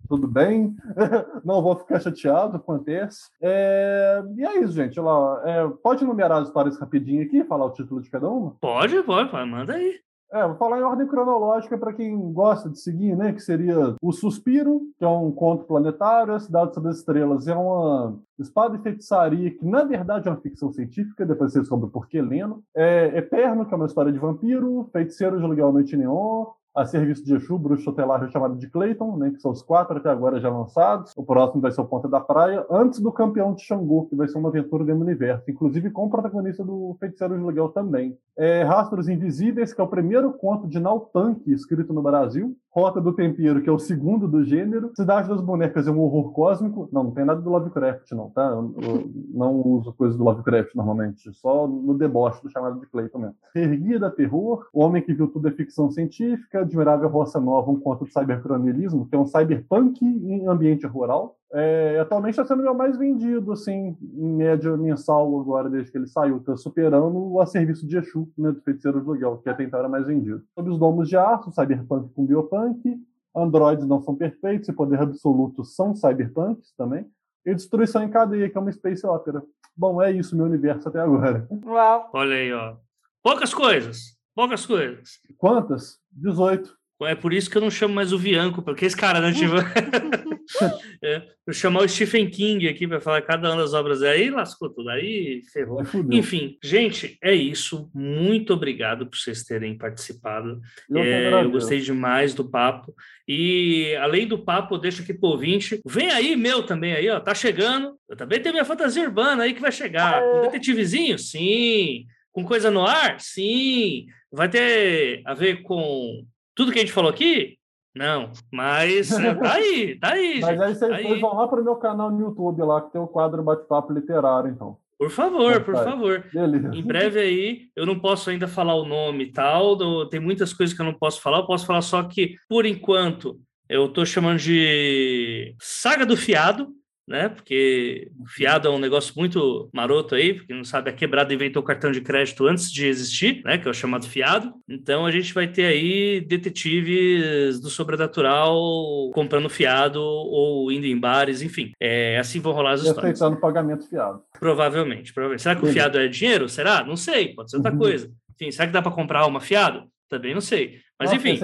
tudo bem, não vou ficar chateado, acontece. É... E é isso, gente. Lá, é... Pode numerar as histórias rapidinho aqui, falar o título de cada uma? Pode, pode, pode. manda aí. É, vou falar em ordem cronológica para quem gosta de seguir, né? Que seria O Suspiro, que é um conto planetário, A Cidade sobre as Estrelas é uma espada e feitiçaria, que na verdade é uma ficção científica, depois você descobre por que lendo. É Eterno, que é uma história de vampiro, Feiticeiro de Aluguel Noite Neon, a serviço de Exu, bruxo tutelar chamado de Clayton, né, que são os quatro até agora já lançados. O próximo vai ser o Ponta da Praia, antes do Campeão de Xangô, que vai ser uma aventura do universo, inclusive com o protagonista do Feiticeiro de Aluguel também. É, Rastros Invisíveis, que é o primeiro conto de Naupunk escrito no Brasil. Rota do Tempero, que é o segundo do gênero. Cidade das Bonecas é um horror cósmico. Não, não tem nada do Lovecraft, não, tá? Eu, não uso coisas do Lovecraft normalmente, só no deboche do chamado de Clayton mesmo. Erguida Terror, O Homem que Viu Tudo é Ficção Científica, Admirável Roça Nova, um conto de cybercronielismo, que é um cyberpunk em ambiente rural. É, atualmente está sendo o mais vendido, assim, em média mensal agora, desde que ele saiu. Está superando o a serviço de Exu, né, do Feiticeiro do Aluguel, que até então era mais vendido. Sobre os domos de aço, cyberpunk com biopunk, androids não são perfeitos e poder absoluto são cyberpunks também. E Destruição em Cadeia, que é uma space opera. Bom, é isso, meu universo até agora. Uau! Olha aí, ó. Poucas coisas. Poucas coisas. Quantas? 18. É por isso que eu não chamo mais o Bianco, porque esse cara, né? Tipo... é, eu chamar o Stephen King aqui para falar cada uma das obras aí, lascou tudo, aí ferrou. Enfim, gente, é isso. Muito obrigado por vocês terem participado. Eu, é, eu gostei demais do papo. E além do papo, deixa aqui pro ouvinte. Vem aí, meu também aí, ó. Tá chegando. Eu também tenho minha fantasia urbana aí que vai chegar. Com detetivezinho? Sim. Com coisa no ar? Sim. Vai ter a ver com tudo que a gente falou aqui? Não, mas é, tá aí, tá aí. Mas aí vocês tá vão lá para o meu canal no YouTube lá, que tem o quadro Bate-Papo Literário, então. Por favor, por favor. Beleza. Em breve aí, eu não posso ainda falar o nome e tal, do, tem muitas coisas que eu não posso falar, eu posso falar só que, por enquanto, eu estou chamando de Saga do Fiado, né? Porque fiado é um negócio muito maroto aí, porque não sabe, a quebrada inventou o cartão de crédito antes de existir, né? Que é o chamado fiado. Então a gente vai ter aí detetives do sobrenatural comprando fiado ou indo em bares, enfim. É, assim vão rolar as e histórias. aceitando pagamento fiado. Provavelmente, provavelmente. Será que o fiado é dinheiro? Será? Não sei, pode ser outra uhum. coisa. Enfim, será que dá para comprar uma fiado? Também não sei. Mas Nossa, enfim.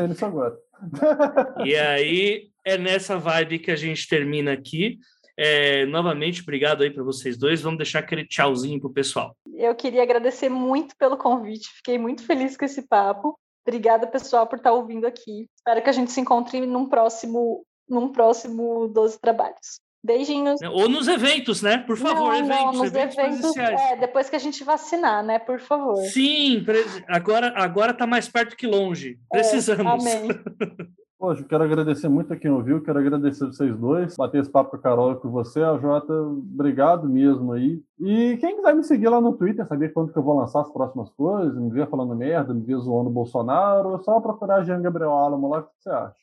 e aí é nessa vibe que a gente termina aqui. É, novamente, obrigado aí para vocês dois. Vamos deixar aquele tchauzinho pro pessoal. Eu queria agradecer muito pelo convite, fiquei muito feliz com esse papo. Obrigada, pessoal, por estar ouvindo aqui. Espero que a gente se encontre num próximo, num próximo 12 trabalhos. Beijinhos. Ou nos eventos, né? Por favor, não, eventos. Não, nos eventos, eventos é, depois que a gente vacinar, né? Por favor. Sim, agora, agora tá mais perto que longe. É, Precisamos. É, amém. Poxa, quero agradecer muito a quem ouviu, quero agradecer vocês dois, bater esse papo com a Carol e com você, a Jota, obrigado mesmo aí. E quem quiser me seguir lá no Twitter, saber quando que eu vou lançar as próximas coisas, me ver falando merda, me ver zoando o Bolsonaro, é só procurar Jean Gabriel Alamo lá, o que você acha?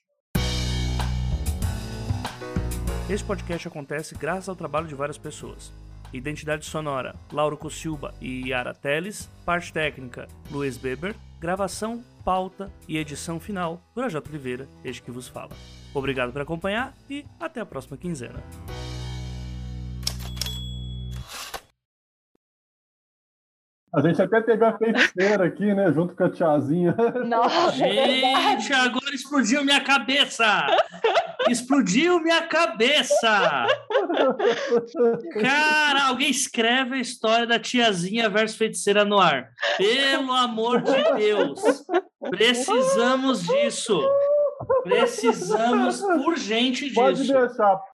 Este podcast acontece graças ao trabalho de várias pessoas. Identidade sonora, Lauro Cossilba e Yara Teles. Parte técnica, Luiz Beber. Gravação, pauta e edição final, AJ Oliveira, este que vos fala. Obrigado por acompanhar e até a próxima quinzena. A gente até teve a feiticeira aqui, né? Junto com a tiazinha. Nossa, é gente, agora explodiu minha cabeça! Explodiu minha cabeça! Cara, alguém escreve a história da tiazinha versus feiticeira no ar. Pelo amor de Deus! Precisamos disso! Precisamos urgente disso. Pode deixar.